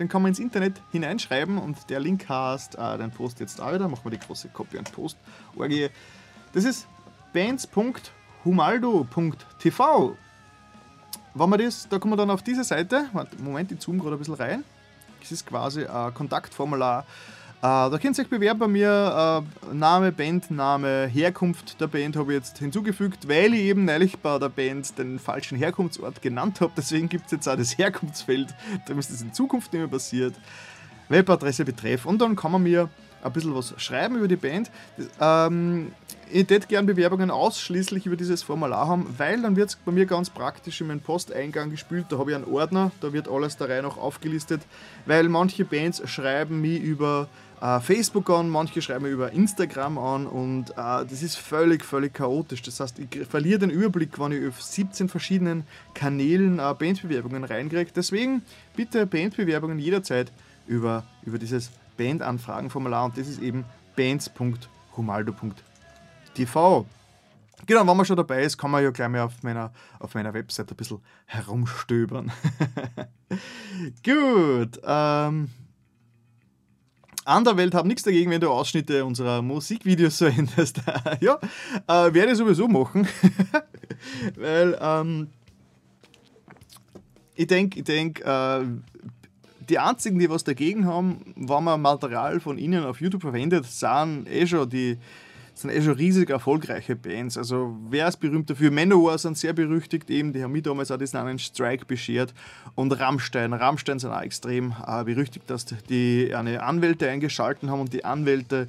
den kann man ins Internet hineinschreiben und der Link heißt, äh, den Post jetzt auch wieder, machen wir die große Copy und Post Orgie. Das ist bands.humaldo.tv. Wenn man das, da kommen wir dann auf diese Seite, Moment, ich zoome gerade ein bisschen rein. Das ist quasi ein Kontaktformular da könnt ihr euch bewerben bei mir. Uh, Name, Bandname, Herkunft der Band habe ich jetzt hinzugefügt, weil ich eben neulich bei der Band den falschen Herkunftsort genannt habe. Deswegen gibt es jetzt auch das Herkunftsfeld, damit es in Zukunft nicht mehr passiert. Webadresse, Betreff und dann kann man mir ein bisschen was schreiben über die Band. Ähm, ich hätte gerne Bewerbungen ausschließlich über dieses Formular haben, weil dann wird es bei mir ganz praktisch in meinen Posteingang gespült. Da habe ich einen Ordner, da wird alles der Reihe noch aufgelistet, weil manche Bands schreiben mich über äh, Facebook an, manche schreiben mir über Instagram an und äh, das ist völlig, völlig chaotisch. Das heißt, ich verliere den Überblick, wenn ich auf 17 verschiedenen Kanälen äh, Bandbewerbungen reinkriege. Deswegen bitte Bandbewerbungen jederzeit über, über dieses Bandanfragenformular und das ist eben bands.humaldo.tv. Genau, wenn man schon dabei ist, kann man ja gleich mal auf meiner, auf meiner Website ein bisschen herumstöbern. Gut, ähm, Welt haben nichts dagegen, wenn du Ausschnitte unserer Musikvideos so änderst. ja, äh, werde ich sowieso machen. Weil ähm, ich denke, ich denk, äh, die einzigen, die was dagegen haben, wenn man Material von ihnen auf YouTube verwendet, sind eh schon die sind eh schon riesig erfolgreiche Bands. Also wer ist berühmt dafür? Manowar sind sehr berüchtigt eben, die haben mir damals auch diesen einen Strike beschert. Und Rammstein. Rammstein sind auch extrem äh, berüchtigt, dass die eine Anwälte eingeschalten haben und die Anwälte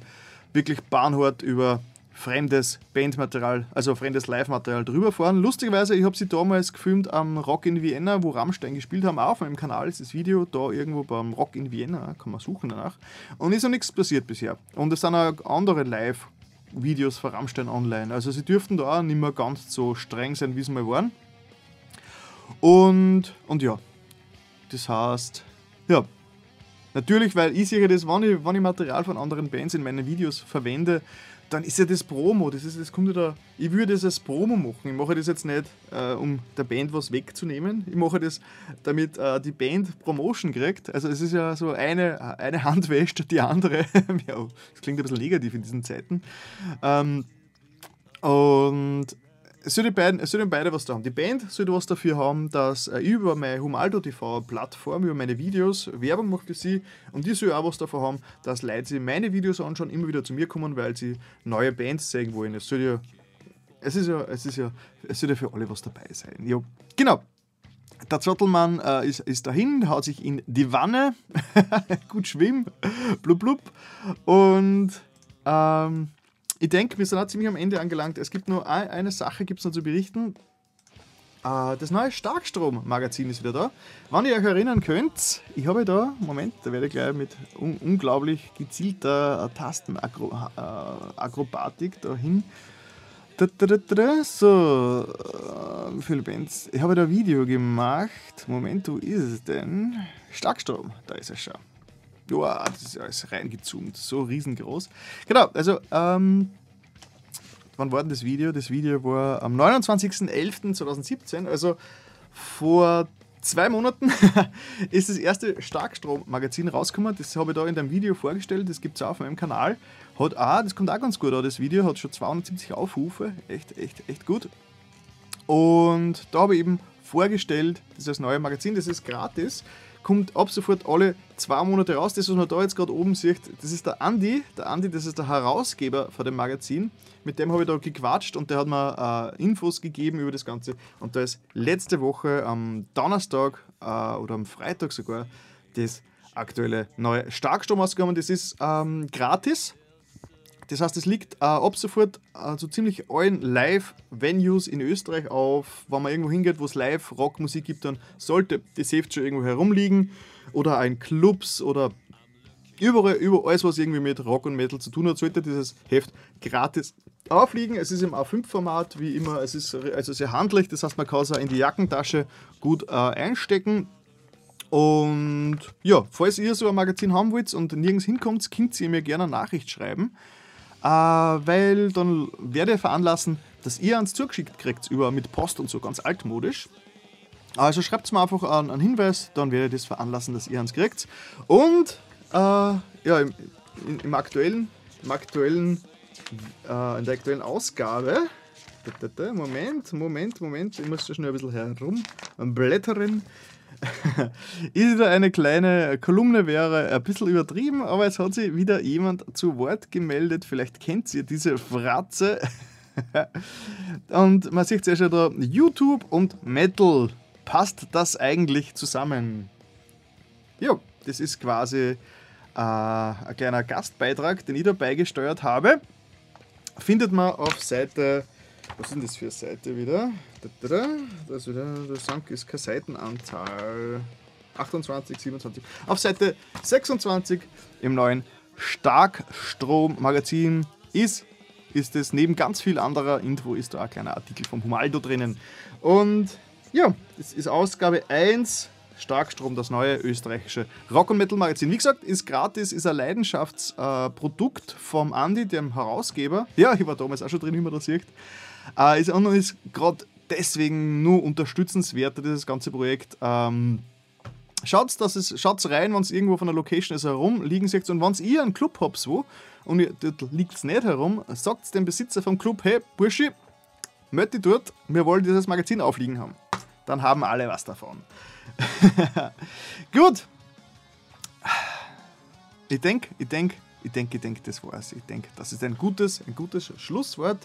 wirklich bahnhart über fremdes Bandmaterial, also fremdes Live-Material drüber fahren. Lustigerweise, ich habe sie damals gefilmt am Rock in Vienna, wo Rammstein gespielt haben. Auch auf meinem Kanal ist das Video da irgendwo beim Rock in Vienna, kann man suchen danach. Und ist noch nichts passiert bisher. Und es sind auch andere Live- Videos von Rammstein online. Also sie dürften da auch nicht mehr ganz so streng sein, wie sie mal waren. Und, und ja, das heißt, ja, natürlich, weil ich sehe das, wenn ich, wenn ich Material von anderen Bands in meinen Videos verwende, dann ist ja das Promo. Das, ist, das kommt ja da, ich würde das als Promo machen. Ich mache das jetzt nicht, äh, um der Band was wegzunehmen. Ich mache das, damit äh, die Band Promotion kriegt. Also es ist ja so eine, eine Hand wäscht die andere. das klingt ein bisschen negativ in diesen Zeiten. Ähm, und es sollen beide, es sollen beide was da haben. Die Band sollte was dafür haben, dass äh, ich über meine Humaldo TV Plattform, über meine Videos Werbung mache für sie und die soll auch was davon haben, dass Leute sich meine Videos anschauen, immer wieder zu mir kommen, weil sie neue Bands sehen wollen. Es soll ja, es ist ja, es ist ja, es soll ja für alle was dabei sein. Ja, genau. Der Zottelmann äh, ist, ist dahin, haut sich in die Wanne, gut schwimmen, blub blub und ähm, ich denke, wir sind auch ziemlich am Ende angelangt. Es gibt nur eine Sache gibt's noch zu berichten. Äh, das neue Starkstrom-Magazin ist wieder da. Wenn ihr euch erinnern könnt, ich habe da, Moment, da werde ich gleich mit un unglaublich gezielter Tastenakrobatik äh, dahin. So, äh, viele Bands? Ich habe da ein Video gemacht. Moment, wo ist es denn? Starkstrom, da ist es schon. Boah, das ist alles reingezoomt, so riesengroß. Genau, also, ähm, wann war denn das Video? Das Video war am 29.11.2017, also vor zwei Monaten ist das erste Starkstrom-Magazin rausgekommen. Das habe ich da in dem Video vorgestellt, das gibt es auch auf meinem Kanal. Hat auch, das kommt auch ganz gut an, das Video hat schon 270 Aufrufe, echt, echt, echt gut. Und da habe ich eben vorgestellt, dieses neue Magazin, das ist gratis kommt ab sofort alle zwei Monate raus. Das, was man da jetzt gerade oben sieht, das ist der Andi. Der Andi, das ist der Herausgeber von dem Magazin. Mit dem habe ich da gequatscht und der hat mir äh, Infos gegeben über das Ganze. Und da ist letzte Woche am Donnerstag äh, oder am Freitag sogar das aktuelle neue Starkstrom ausgekommen. Das ist ähm, gratis. Das heißt, es liegt äh, ab sofort äh, so ziemlich allen Live-Venues in Österreich auf. Wenn man irgendwo hingeht, wo es Live-Rockmusik gibt, dann sollte das Heft schon irgendwo herumliegen. Oder ein Clubs oder Überall, über alles, was irgendwie mit Rock und Metal zu tun hat, sollte dieses Heft gratis aufliegen. Es ist im A5-Format, wie immer. Es ist also sehr handlich, das heißt, man kann es auch in die Jackentasche gut äh, einstecken. Und ja, falls ihr so ein Magazin haben wollt und nirgends hinkommt, könnt ihr mir gerne eine Nachricht schreiben, äh, weil dann werde ich veranlassen, dass ihr ans zugeschickt kriegt über mit Post und so ganz altmodisch. Also schreibt mir einfach einen, einen Hinweis, dann werde ich das veranlassen, dass ihr ans kriegt. Und äh, ja, im, im, aktuellen, im aktuellen äh, in der aktuellen Ausgabe Moment, Moment, Moment, ich muss da schnell ein bisschen herumblättern. Ist da eine kleine Kolumne, wäre ein bisschen übertrieben, aber es hat sich wieder jemand zu Wort gemeldet. Vielleicht kennt ihr diese Fratze. und man sieht es ja schon da: YouTube und Metal. Passt das eigentlich zusammen? Ja, das ist quasi äh, ein kleiner Gastbeitrag, den ich da beigesteuert habe. Findet man auf Seite was ist denn das für eine Seite wieder? Das wieder, der ist keine Seitenanzahl. 28, 27. Auf Seite 26 im neuen Starkstrom-Magazin ist, ist es neben ganz viel anderer Info ist da ein kleiner Artikel vom Humaldo drinnen. Und ja, das ist Ausgabe 1. Starkstrom, das neue österreichische Rock- und Metal-Magazin. Wie gesagt, ist gratis, ist ein Leidenschaftsprodukt äh, vom Andi, dem Herausgeber. Ja, ich war damals auch schon drin, wie man das sieht. Äh, ist, und ist gerade deswegen nur unterstützenswert, dieses ganze Projekt. Ähm, schaut, dass es, schaut rein, wenn es irgendwo von der Location ist herumliegen seht. Und wenn ihr einen Club habt, wo, und ihr, dort liegt es nicht herum, sagt dem Besitzer vom Club, hey, Burschi, möchte dort, wir wollen dieses Magazin aufliegen haben. Dann haben alle was davon. Gut. Ich denke, ich denke, ich denke, ich denke, das war's. Ich denke, das ist ein gutes, ein gutes Schlusswort.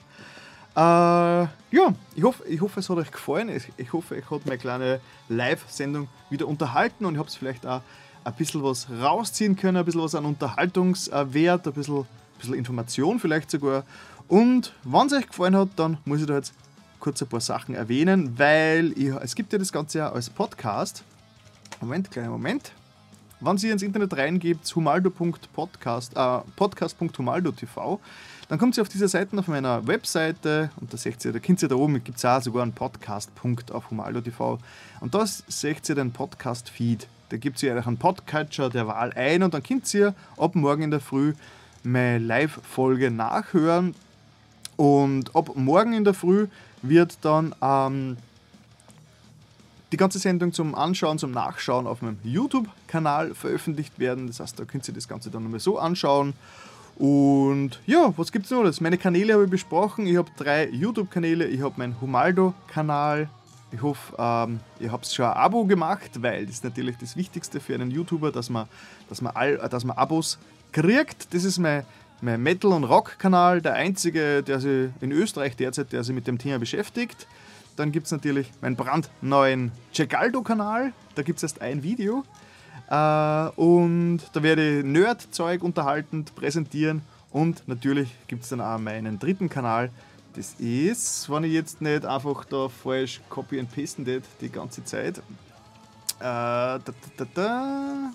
Äh, ja, ich hoffe, ich hoffe, es hat euch gefallen. Ich, ich hoffe, ich hat meine kleine Live-Sendung wieder unterhalten und ich habe es vielleicht auch ein bisschen was rausziehen können, ein bisschen was an Unterhaltungswert, ein bisschen, ein bisschen Information vielleicht sogar. Und wenn es euch gefallen hat, dann muss ich da jetzt kurz ein paar Sachen erwähnen, weil ich, es gibt ja das Ganze ja als Podcast. Moment, kleiner Moment. Wenn Sie ins Internet reingebt, humaldo.podcast, äh, podcast.humaldo.tv, dann kommt ihr auf diese Seiten auf meiner Webseite und da seht ihr, da könnt ihr da oben, gibt es auch sogar einen Podcast-Punkt auf Humaldo TV und da seht ihr den Podcast-Feed. Da gibt ihr einen Podcatcher der Wahl ein und dann könnt ihr ab morgen in der Früh meine Live-Folge nachhören und ab morgen in der Früh wird dann ähm, die ganze Sendung zum Anschauen, zum Nachschauen auf meinem YouTube-Kanal veröffentlicht werden. Das heißt, da könnt ihr das Ganze dann nochmal so anschauen. Und ja, was gibt es noch? Meine Kanäle habe ich besprochen. Ich habe drei YouTube-Kanäle. Ich habe meinen Humaldo-Kanal. Ich hoffe, ähm, ihr habt schon ein Abo gemacht, weil das ist natürlich das Wichtigste für einen YouTuber, dass man, dass man, all, äh, dass man Abos kriegt. Das ist mein, mein Metal- und Rock-Kanal, der einzige, der sich in Österreich derzeit, der sich mit dem Thema beschäftigt. Dann gibt es natürlich meinen brandneuen Cegaldo-Kanal. Da gibt es erst ein Video. Äh, und da werde ich Nerd-Zeug unterhaltend präsentieren. Und natürlich gibt es dann auch meinen dritten Kanal. Das ist, wenn ich jetzt nicht einfach da falsch copy and pasten tät, die ganze Zeit. Äh, da, da, da,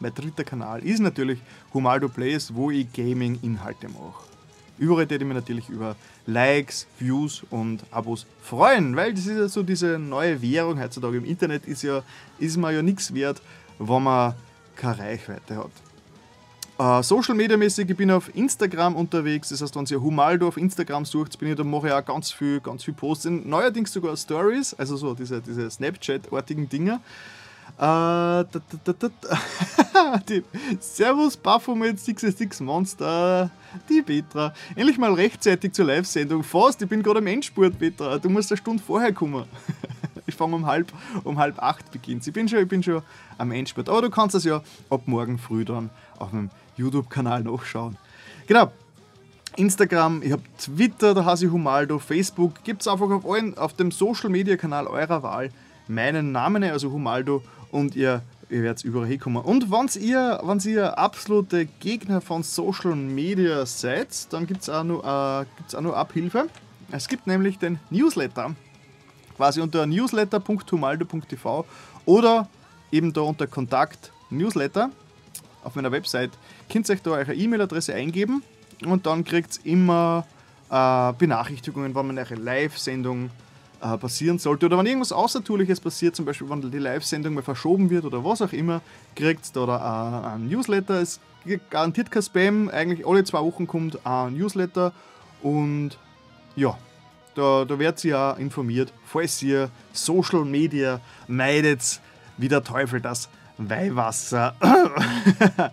mein dritter Kanal ist natürlich Humaldo Plays, wo ich Gaming-Inhalte mache. Überall würde ich mich natürlich über Likes, Views und Abos freuen, weil das ist ja so diese neue Währung heutzutage. Im Internet ist, ja, ist man ja nichts wert, wenn man keine Reichweite hat. Uh, Social Media mäßig, ich bin auf Instagram unterwegs, das heißt, wenn ihr Humaldo auf Instagram sucht, bin ich, da mache ich auch ganz viel, ganz viel Posts, neuerdings sogar Stories, also so diese, diese Snapchat-artigen Dinger. Uh, die Servus Baphomet 66 Monster, die Petra. Endlich mal rechtzeitig zur Live-Sendung. Fast, ich bin gerade am Endspurt, Petra. Du musst eine Stunde vorher kommen. ich fange um halb, um halb acht beginnt. Ich bin, schon, ich bin schon am Endspurt. Aber du kannst es ja ab morgen früh dann auf meinem YouTube-Kanal nachschauen. Genau. Instagram, ich habe Twitter, da heiße ich Humaldo, Facebook, gibt es einfach auf, allen, auf dem Social-Media-Kanal eurer Wahl meinen Namen, also Humaldo, und ihr, ihr werdet überall hinkommen. Und wenn ihr, ihr absolute Gegner von Social Media seid, dann gibt es auch, noch, äh, auch noch Abhilfe. Es gibt nämlich den Newsletter quasi unter newsletter.humaldo.tv oder eben da unter Kontakt Newsletter. auf meiner Website, könnt ihr euch da eure E-Mail-Adresse eingeben und dann kriegt ihr immer äh, Benachrichtigungen, wann man eure Live-Sendung äh, passieren sollte. Oder wenn irgendwas Außertuliches passiert, zum Beispiel wenn die Live-Sendung mal verschoben wird oder was auch immer, kriegt da äh, ein Newsletter. Es garantiert kein Spam, eigentlich alle zwei Wochen kommt ein Newsletter und ja, da, da werdet ihr ja informiert, falls ihr Social Media meidet, wie der Teufel das Weihwasser.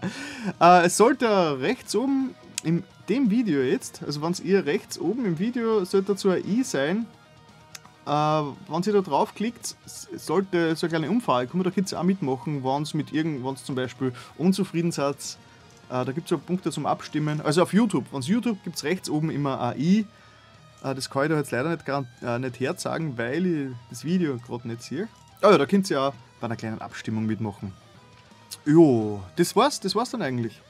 äh, es sollte rechts oben in dem Video jetzt, also wenn ihr rechts oben im Video sollte dazu ein i sein, wenn ihr da draufklickt, sollte so eine kleine Umfrage kommen, da könnt ihr auch mitmachen, wenn es mit irgendwas zum Beispiel unzufrieden seid. Äh, da gibt es so Punkte zum Abstimmen. Also auf YouTube, wenn YouTube gibt es rechts oben immer ein i. Äh, das kann ich da jetzt leider nicht, äh, nicht herzagen, weil ich das Video gerade nicht sehe. Ah ja, da könnt ihr auch bei einer kleinen Abstimmung mitmachen. Jo, das war's, das war's dann eigentlich.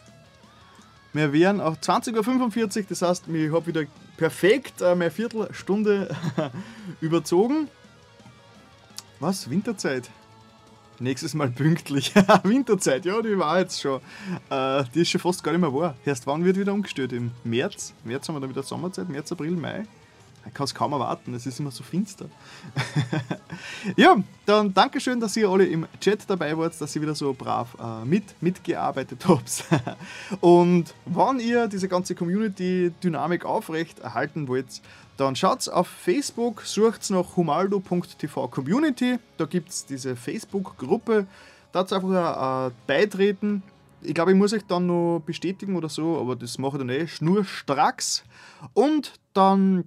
Wir wären auf 20.45 Uhr, das heißt, ich habe wieder perfekt äh, meine Viertelstunde überzogen. Was? Winterzeit? Nächstes Mal pünktlich. Winterzeit, ja, die war jetzt schon. Äh, die ist schon fast gar nicht mehr wahr. Erst wann wird wieder umgestellt? Im März? März haben wir dann wieder Sommerzeit, März, April, Mai. Ich kann es kaum erwarten, es ist immer so finster. ja, dann Dankeschön, dass ihr alle im Chat dabei wart, dass ihr wieder so brav äh, mit, mitgearbeitet habt. Und wenn ihr diese ganze Community-Dynamik aufrecht erhalten wollt, dann schaut auf Facebook, sucht nach humaldo.tv Community. Da gibt es diese Facebook-Gruppe. Da einfach äh, beitreten. Ich glaube, ich muss euch dann noch bestätigen oder so, aber das mache ich dann eh schnurstracks. Und dann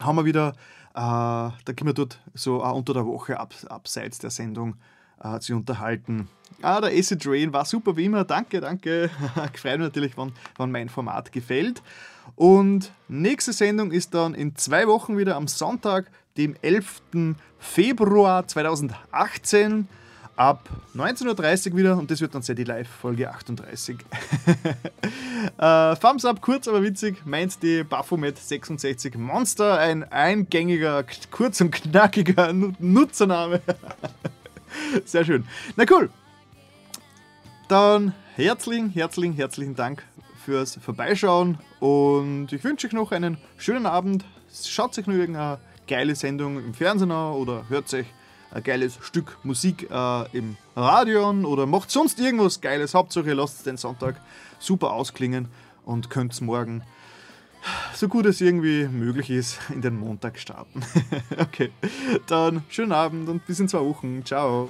haben wir wieder, äh, da können wir dort so äh, unter der Woche ab, abseits der Sendung äh, zu unterhalten. Ah, der Acid Rain war super wie immer. Danke, danke. Gefreut mich natürlich, wenn, wenn mein Format gefällt. Und nächste Sendung ist dann in zwei Wochen wieder am Sonntag, dem 11. Februar 2018 ab 19.30 Uhr wieder und das wird dann die Live Folge 38. äh, Thumbs up, kurz aber witzig, meint die Baphomet 66 Monster, ein eingängiger, kurz und knackiger Nutzername. Sehr schön. Na cool. Dann herzlichen, herzlichen, herzlichen Dank fürs Vorbeischauen und ich wünsche euch noch einen schönen Abend. Schaut euch noch irgendeine geile Sendung im Fernsehen an oder hört euch ein geiles Stück Musik äh, im Radio oder macht sonst irgendwas Geiles. Hauptsache, lasst den Sonntag super ausklingen und könnt morgen so gut es irgendwie möglich ist in den Montag starten. okay, dann schönen Abend und bis in zwei Wochen. Ciao.